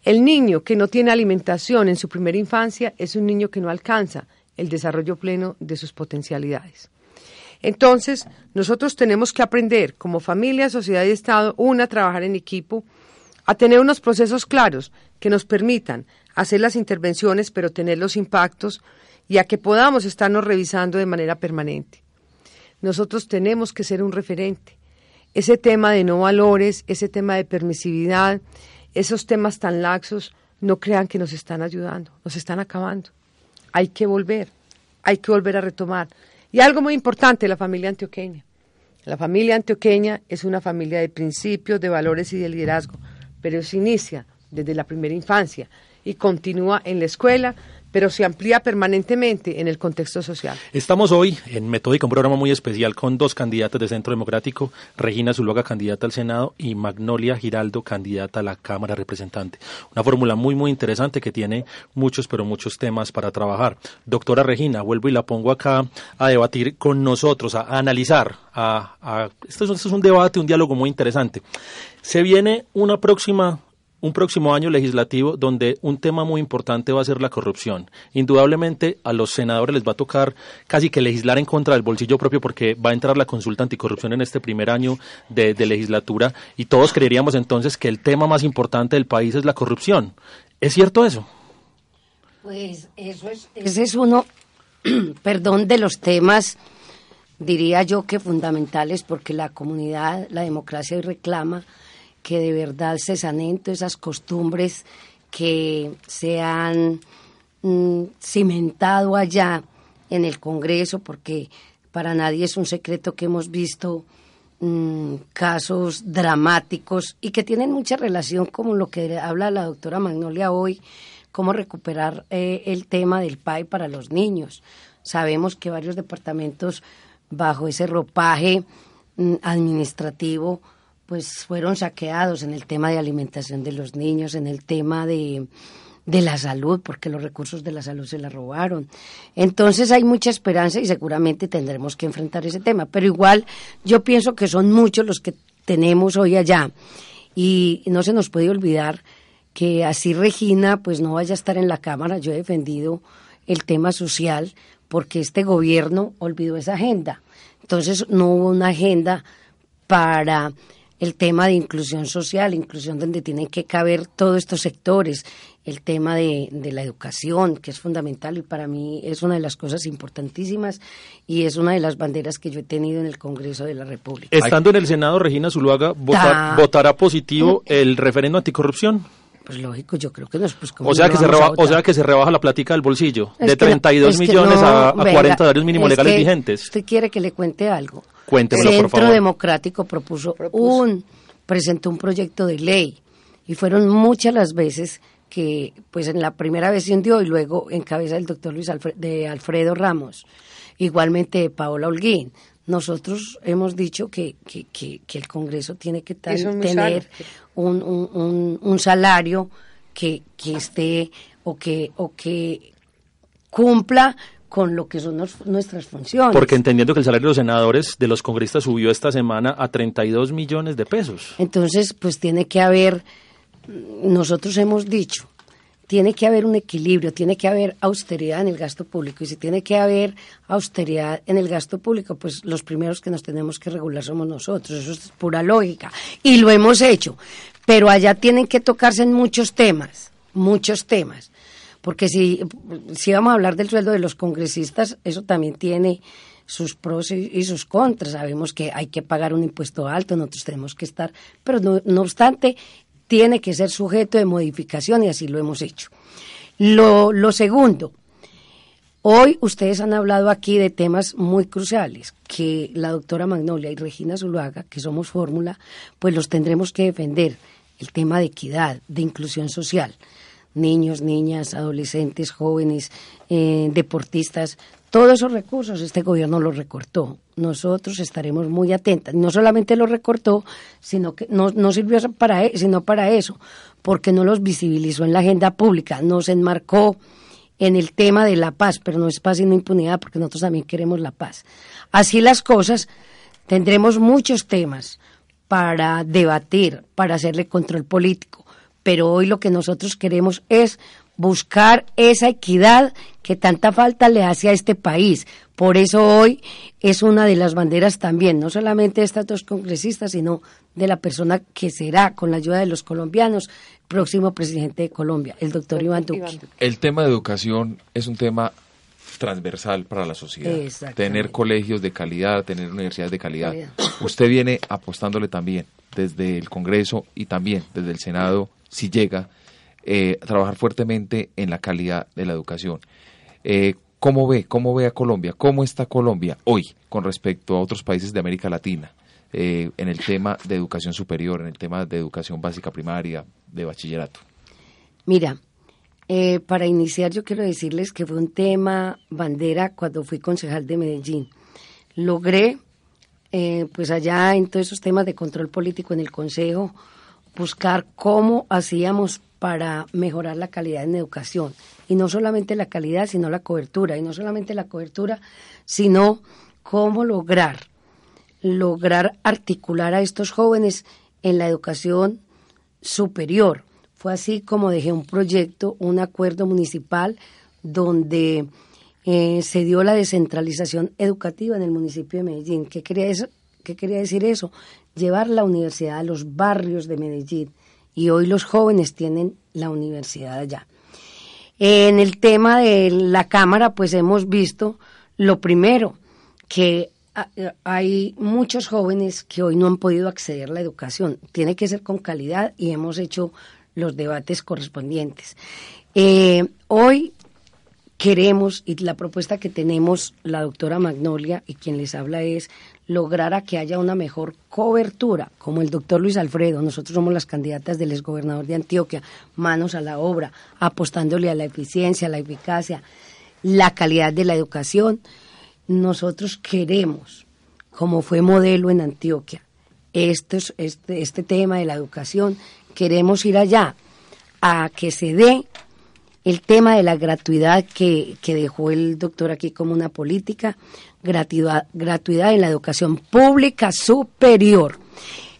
El niño que no tiene alimentación en su primera infancia es un niño que no alcanza el desarrollo pleno de sus potencialidades. Entonces, nosotros tenemos que aprender como familia, sociedad y Estado, una, trabajar en equipo, a tener unos procesos claros que nos permitan hacer las intervenciones, pero tener los impactos y a que podamos estarnos revisando de manera permanente. Nosotros tenemos que ser un referente. Ese tema de no valores, ese tema de permisividad, esos temas tan laxos, no crean que nos están ayudando, nos están acabando. Hay que volver, hay que volver a retomar. Y algo muy importante, la familia antioqueña. La familia antioqueña es una familia de principios, de valores y de liderazgo, pero se inicia desde la primera infancia y continúa en la escuela, pero se amplía permanentemente en el contexto social.
Estamos hoy en Metódica, un programa muy especial con dos candidatas de Centro Democrático, Regina Zuluaga, candidata al Senado, y Magnolia Giraldo, candidata a la Cámara de Representantes. Una fórmula muy, muy interesante que tiene muchos, pero muchos temas para trabajar. Doctora Regina, vuelvo y la pongo acá a debatir con nosotros, a, a analizar. A, a- esto, es, esto es un debate, un diálogo muy interesante. Se viene una próxima un próximo año legislativo donde un tema muy importante va a ser la corrupción. Indudablemente a los senadores les va a tocar casi que legislar en contra del bolsillo propio porque va a entrar la consulta anticorrupción en este primer año de, de legislatura y todos creeríamos entonces que el tema más importante del país es la corrupción. ¿Es cierto eso?
Pues eso es, ese es uno, perdón, de los temas, diría yo que fundamentales, porque la comunidad, la democracia reclama que de verdad se sanen todas esas costumbres que se han mm, cimentado allá en el Congreso, porque para nadie es un secreto que hemos visto mm, casos dramáticos y que tienen mucha relación con lo que habla la doctora Magnolia hoy, cómo recuperar eh, el tema del PAI para los niños. Sabemos que varios departamentos bajo ese ropaje mm, administrativo pues fueron saqueados en el tema de alimentación de los niños, en el tema de, de la salud, porque los recursos de la salud se la robaron. Entonces hay mucha esperanza y seguramente tendremos que enfrentar ese tema. Pero igual yo pienso que son muchos los que tenemos hoy allá. Y no se nos puede olvidar que así Regina pues no vaya a estar en la Cámara. Yo he defendido el tema social porque este gobierno olvidó esa agenda. Entonces no hubo una agenda para el tema de inclusión social, inclusión donde tienen que caber todos estos sectores, el tema de, de, la educación, que es fundamental y para mí es una de las cosas importantísimas y es una de las banderas que yo he tenido en el Congreso de la República.
Estando en el Senado, Regina Zuluaga, votar, ¿votará positivo el referendo anticorrupción?
Pues lógico, yo creo que no es pues como
o sea que se rebaja, o sea que se rebaja la plática del bolsillo
es
de 32
no, es
millones
no,
a, a
venga,
40 salarios mínimos legales vigentes.
Usted quiere que le cuente algo.
Cuéntemelo,
Centro
por favor.
Democrático propuso, propuso, un presentó un proyecto de ley y fueron muchas las veces que pues en la primera versión dio y luego en cabeza del doctor Luis Alfredo, de Alfredo Ramos igualmente de Paola Holguín. Nosotros hemos dicho que, que, que, el Congreso tiene que tener un, un, un, salario que, que esté o que, o que cumpla con lo que son nuestras funciones.
Porque entendiendo que el salario de los senadores, de los congresistas, subió esta semana a 32 millones de pesos.
Entonces, pues tiene que haber, nosotros hemos dicho, tiene que haber un equilibrio, tiene que haber austeridad en el gasto público. Y si tiene que haber austeridad en el gasto público, pues los primeros que nos tenemos que regular somos nosotros. Eso es pura lógica. Y lo hemos hecho. Pero allá tienen que tocarse en muchos temas, muchos temas. Porque si, si vamos a hablar del sueldo de los congresistas, eso también tiene sus pros y, sus contras. Sabemos que hay que pagar un impuesto alto, nosotros tenemos que estar, pero no obstante, tiene que ser sujeto de modificación y así lo hemos hecho. Lo, lo segundo, hoy ustedes han hablado aquí de temas muy cruciales que la doctora Magnolia y Regina Zuluaga, que somos fórmula, pues los tendremos que defender. El tema de equidad, de inclusión social niños, niñas, adolescentes, jóvenes, eh, deportistas, todos esos recursos este gobierno los recortó. Nosotros estaremos muy atentas. No solamente los recortó, sino que no, no sirvió para, e, sino para eso, porque no los visibilizó en la agenda pública, nos enmarcó en el tema de la paz, pero no es paz sino impunidad, porque nosotros también queremos la paz. Así las cosas, tendremos muchos temas para debatir, para hacerle control político, pero hoy lo que nosotros queremos es buscar esa equidad que tanta falta le hace a este país. Por eso hoy es una de las banderas también, no solamente de estas dos congresistas, sino de la persona que será, con la ayuda de los colombianos, próximo presidente de Colombia, el doctor Iván Duque.
El tema de educación es un tema transversal para la sociedad. Tener colegios de calidad, tener universidades de calidad. Usted viene apostándole también desde el Congreso y también desde el Senado, si llega, eh, trabajar fuertemente en la calidad de la educación. Eh, ¿Cómo ve, cómo ve a Colombia? ¿Cómo está Colombia hoy con respecto a otros países de América Latina eh, en el tema de educación superior, en el tema de educación básica primaria, de bachillerato?
Mira, eh, para iniciar yo quiero decirles que fue un tema bandera cuando fui concejal de Medellín. Logré, pues allá en todos esos temas de control político en el Consejo, buscar cómo hacíamos para mejorar la calidad en educación. Y no solamente la calidad, sino la cobertura. Y no solamente la cobertura, sino cómo lograr, lograr articular a estos jóvenes en la educación superior. Fue así como dejé un proyecto, un acuerdo municipal donde eh, se dio la descentralización educativa en el municipio de Medellín. ¿Qué quería, ¿Qué quería decir eso? Llevar la universidad a los barrios de Medellín y hoy los jóvenes tienen la universidad allá. En el tema de la Cámara, pues hemos visto lo primero, que hay muchos jóvenes que hoy no han podido acceder a la educación. Tiene que ser con calidad y hemos hecho los debates correspondientes. Eh, hoy queremos, y la propuesta que tenemos la doctora Magnolia y quien les habla es lograr que haya una mejor cobertura, como el doctor Luis Alfredo, nosotros somos las candidatas del exgobernador de Antioquia, manos a la obra, apostándole a la eficiencia, a la eficacia, la calidad de la educación. Nosotros queremos, como fue modelo en Antioquia, este, este tema de la educación, queremos ir allá a que se dé el tema de la gratuidad que, dejó el doctor aquí como una política, gratuidad, gratuidad en la educación pública superior.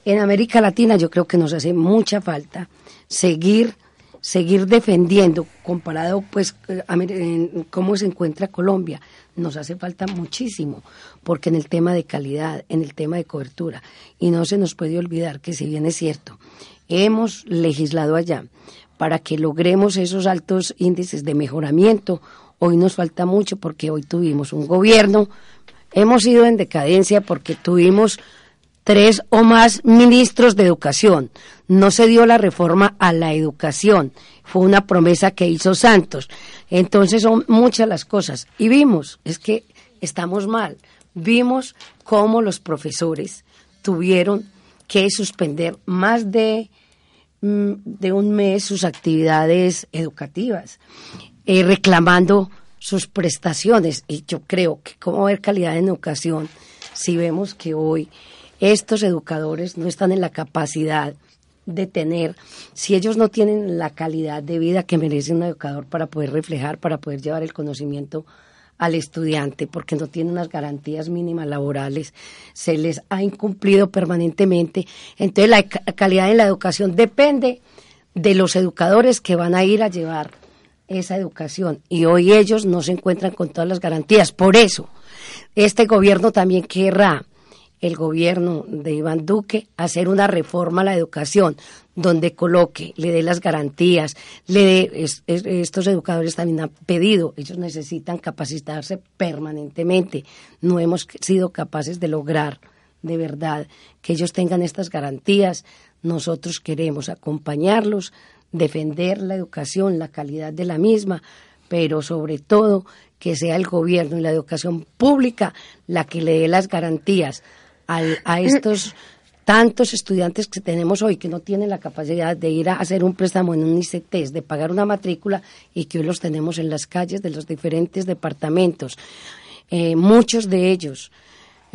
En América Latina yo creo que nos hace mucha falta seguir seguir defendiendo comparado pues cómo se encuentra Colombia nos hace falta muchísimo porque en el tema de calidad en el tema de cobertura y no se nos puede olvidar que si bien es cierto hemos legislado allá para que logremos esos altos índices de mejoramiento. Hoy nos falta mucho porque hoy tuvimos un gobierno, hemos ido en decadencia porque tuvimos tres o más ministros de educación. No se dio la reforma a la educación, fue una promesa que hizo Santos. Entonces son muchas las cosas. Y vimos, es que estamos mal, vimos cómo los profesores tuvieron que suspender más de de un mes sus actividades educativas, eh, reclamando sus prestaciones. Y yo creo que cómo haber calidad en educación si vemos que hoy estos educadores no están en la capacidad de tener, si ellos no tienen la calidad de vida que merece un educador para poder reflejar, para poder llevar el conocimiento al estudiante, porque no tienen unas garantías mínimas laborales, se les ha incumplido permanentemente. Entonces la calidad en la educación depende de los educadores que van a ir a llevar esa educación y hoy ellos no se encuentran con todas las garantías. Por eso, este gobierno también querrá el gobierno de Iván Duque hacer una reforma a la educación donde coloque, le dé las garantías, le dé, estos educadores también han pedido, ellos necesitan capacitarse permanentemente. No hemos sido capaces de lograr de verdad que ellos tengan estas garantías. Nosotros queremos acompañarlos, defender la educación, la calidad de la misma, pero sobre todo que sea el gobierno y la educación pública la que le dé las garantías a estos tantos estudiantes que tenemos hoy que no tienen la capacidad de ir a hacer un préstamo en un ICT, de pagar una matrícula y que hoy los tenemos en las calles de los diferentes departamentos. Eh, muchos de ellos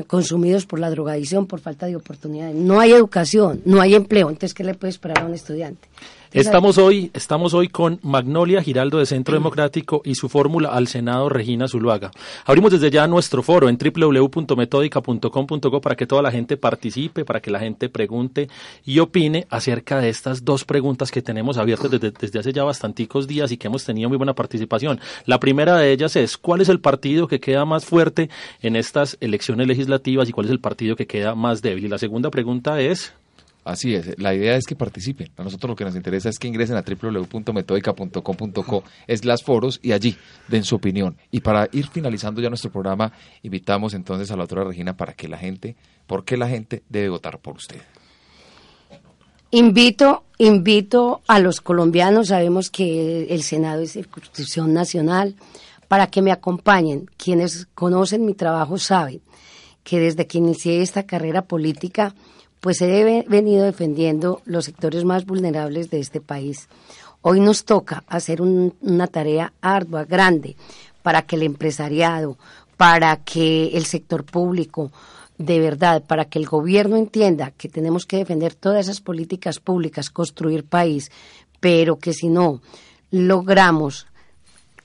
consumidos por la drogadicción, por falta de oportunidades. No hay educación, no hay empleo. Entonces, ¿qué le puede esperar a un estudiante?
Estamos hoy, estamos hoy con Magnolia Giraldo de Centro Democrático y su fórmula al Senado Regina Zuluaga. Abrimos desde ya nuestro foro en www.metódica.com.co para que toda la gente participe, para que la gente pregunte y opine acerca de estas dos preguntas que tenemos abiertas desde, desde hace ya bastanticos días y que hemos tenido muy buena participación. La primera de ellas es, ¿cuál es el partido que queda más fuerte en estas elecciones legislativas y cuál es el partido que queda más débil? Y la segunda pregunta es...
Así es, la idea es que participen. A nosotros lo que nos interesa es que ingresen a www.metodica.com.co, es las foros y allí den su opinión. Y para ir finalizando ya nuestro programa, invitamos entonces a la otra Regina para que la gente, ¿por qué la gente debe votar por usted?
Invito, invito a los colombianos, sabemos que el Senado es circunscripción nacional, para que me acompañen. Quienes conocen mi trabajo saben que desde que inicié esta carrera política, pues he venido defendiendo los sectores más vulnerables de este país. Hoy nos toca hacer una tarea ardua, grande, para que el empresariado, para que el sector público, de verdad, para que el gobierno entienda que tenemos que defender todas esas políticas públicas, construir país, pero que si no logramos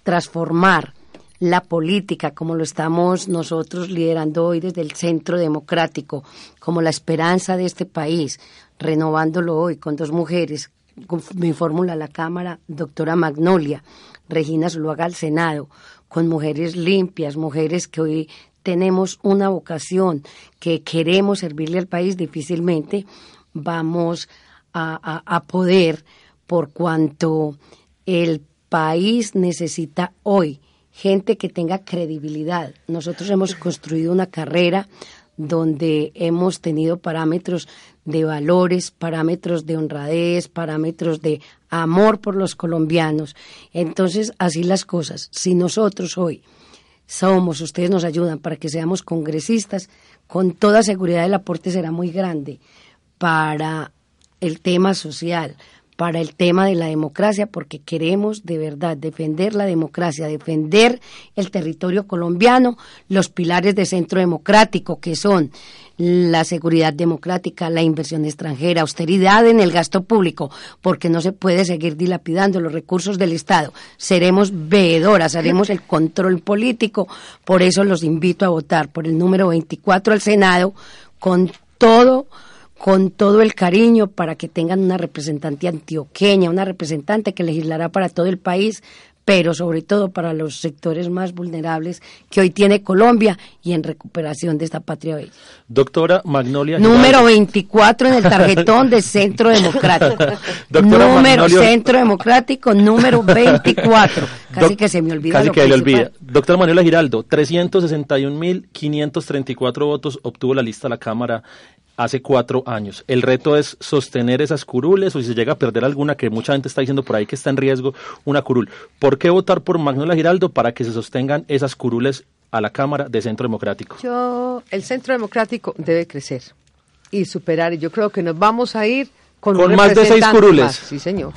transformar la política, como lo estamos nosotros liderando hoy desde el Centro Democrático, como la esperanza de este país, renovándolo hoy con dos mujeres, con mi fórmula a la Cámara, doctora Magnolia, Regina Zuluaga al Senado, con mujeres limpias, mujeres que hoy tenemos una vocación, que queremos servirle al país, difícilmente vamos a, a poder, por cuanto el país necesita hoy gente que tenga credibilidad. Nosotros hemos construido una carrera donde hemos tenido parámetros de valores, parámetros de honradez, parámetros de amor por los colombianos. Entonces, así las cosas. Si nosotros hoy somos, ustedes nos ayudan para que seamos congresistas, con toda seguridad el aporte será muy grande para el tema social, para el tema de la democracia, porque queremos de verdad defender la democracia, defender el territorio colombiano, los pilares de centro democrático, que son la seguridad democrática, la inversión extranjera, austeridad en el gasto público, porque no se puede seguir dilapidando los recursos del Estado. Seremos veedoras, haremos el control político, por eso los invito a votar por el número 24 al Senado con todo con todo el cariño para que tengan una representante antioqueña, una representante que legislará para todo el país, pero sobre todo para los sectores más vulnerables que hoy tiene Colombia y en recuperación de esta patria bella.
Doctora Magnolia.
Número 24 en el tarjetón de Centro Democrático. número Centro Democrático, número 24. Casi que se me olvida.
Casi que le olvida. Doctora Manuela Giraldo, 361.534 votos obtuvo la lista de la Cámara hace cuatro años. El reto es sostener esas curules o si se llega a perder alguna, que mucha gente está diciendo por ahí que está en riesgo, una curul. ¿Por qué votar por Magnola Giraldo? Para que se sostengan esas curules a la Cámara de Centro Democrático.
Yo, el Centro Democrático debe crecer y superar. Y yo creo que nos vamos a ir con,
más de seis curules.
Sí, señor.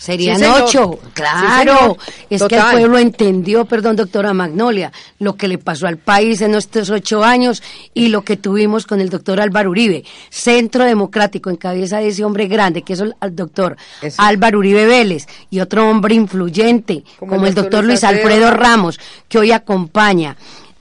Serían
Sí,
ocho, claro. es que el pueblo entendió, perdón, doctora Magnolia, lo que le pasó al país en estos ocho años y lo que tuvimos con el doctor Álvaro Uribe. Centro Democrático en cabeza de ese hombre grande, que es el, doctor
Eso.
Álvaro Uribe Vélez, y otro hombre influyente,
Como
como,
el doctor
doctor
Luis
Alfredo Ramos, que hoy acompaña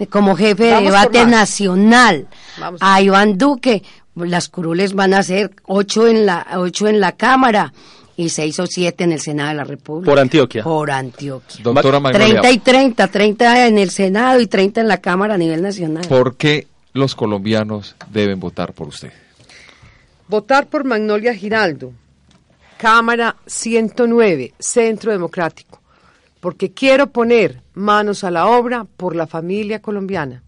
como jefe de
Vamos
debate nacional
Vamos.
a Iván Duque. Las curules van a ser ocho en la, ocho en la Cámara y seis o siete en el Senado de la República.
Por Antioquia.
Por Antioquia.
Doctora Magnolia,
30 y 30, 30 en el Senado y 30 en la Cámara a nivel nacional.
¿por qué los colombianos deben votar por usted?
Votar por Magnolia Giraldo, Cámara 109, Centro Democrático, porque quiero poner manos a la obra por la familia colombiana,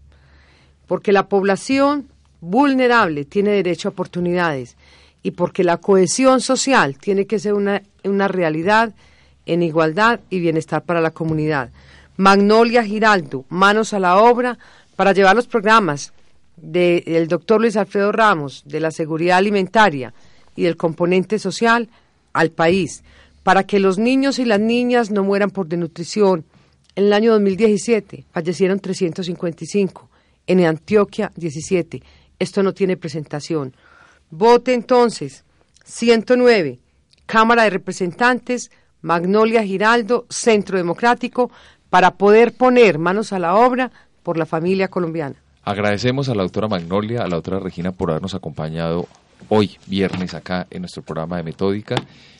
porque la población vulnerable tiene derecho a oportunidades y porque la cohesión social tiene que ser una, una realidad en igualdad y bienestar para la comunidad. Magnolia Giraldo, manos a la obra para llevar los programas de- del doctor Luis Alfredo Ramos, de la seguridad alimentaria y del componente social al país, para que los niños y las niñas no mueran por desnutrición. En el año 2017 fallecieron 355, en Antioquia 17. Esto no tiene presentación. Vote entonces. 109, Cámara de Representantes, Magnolia Giraldo, Centro Democrático, para poder poner manos a la obra por la familia colombiana.
Agradecemos a la doctora Magnolia, a la doctora Regina por habernos acompañado hoy, viernes, acá en nuestro programa de Metódica.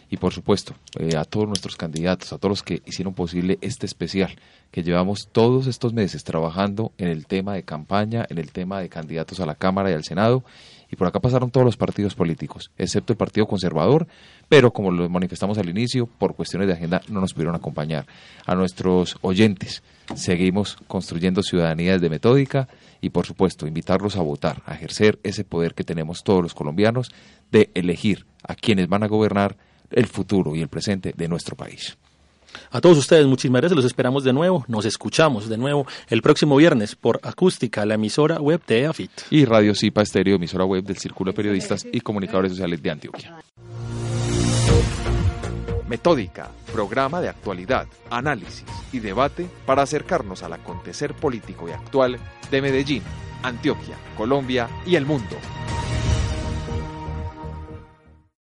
Y por supuesto eh, a todos nuestros candidatos, a todos los que hicieron posible este especial, que llevamos todos estos meses trabajando en el tema de campaña, en el tema de candidatos a la Cámara y al Senado y por acá pasaron todos los partidos políticos, excepto el Partido Conservador, pero como lo manifestamos al inicio, por cuestiones de agenda no nos pudieron acompañar. A nuestros oyentes, seguimos construyendo ciudadanía desde Metódica y por supuesto invitarlos a votar, a ejercer ese poder que tenemos todos los colombianos de elegir a quienes van a gobernar el futuro y el presente de nuestro país.
A todos ustedes, muchísimas gracias. Los esperamos de nuevo. Nos escuchamos de nuevo el próximo viernes por Acústica, la emisora web de AFIT.
Y Radio Cipa Estéreo, emisora web del Círculo de Periodistas y Comunicadores Sociales de Antioquia. Metódica, programa de actualidad, análisis y debate para acercarnos al acontecer político y actual de Medellín, Antioquia, Colombia y el mundo.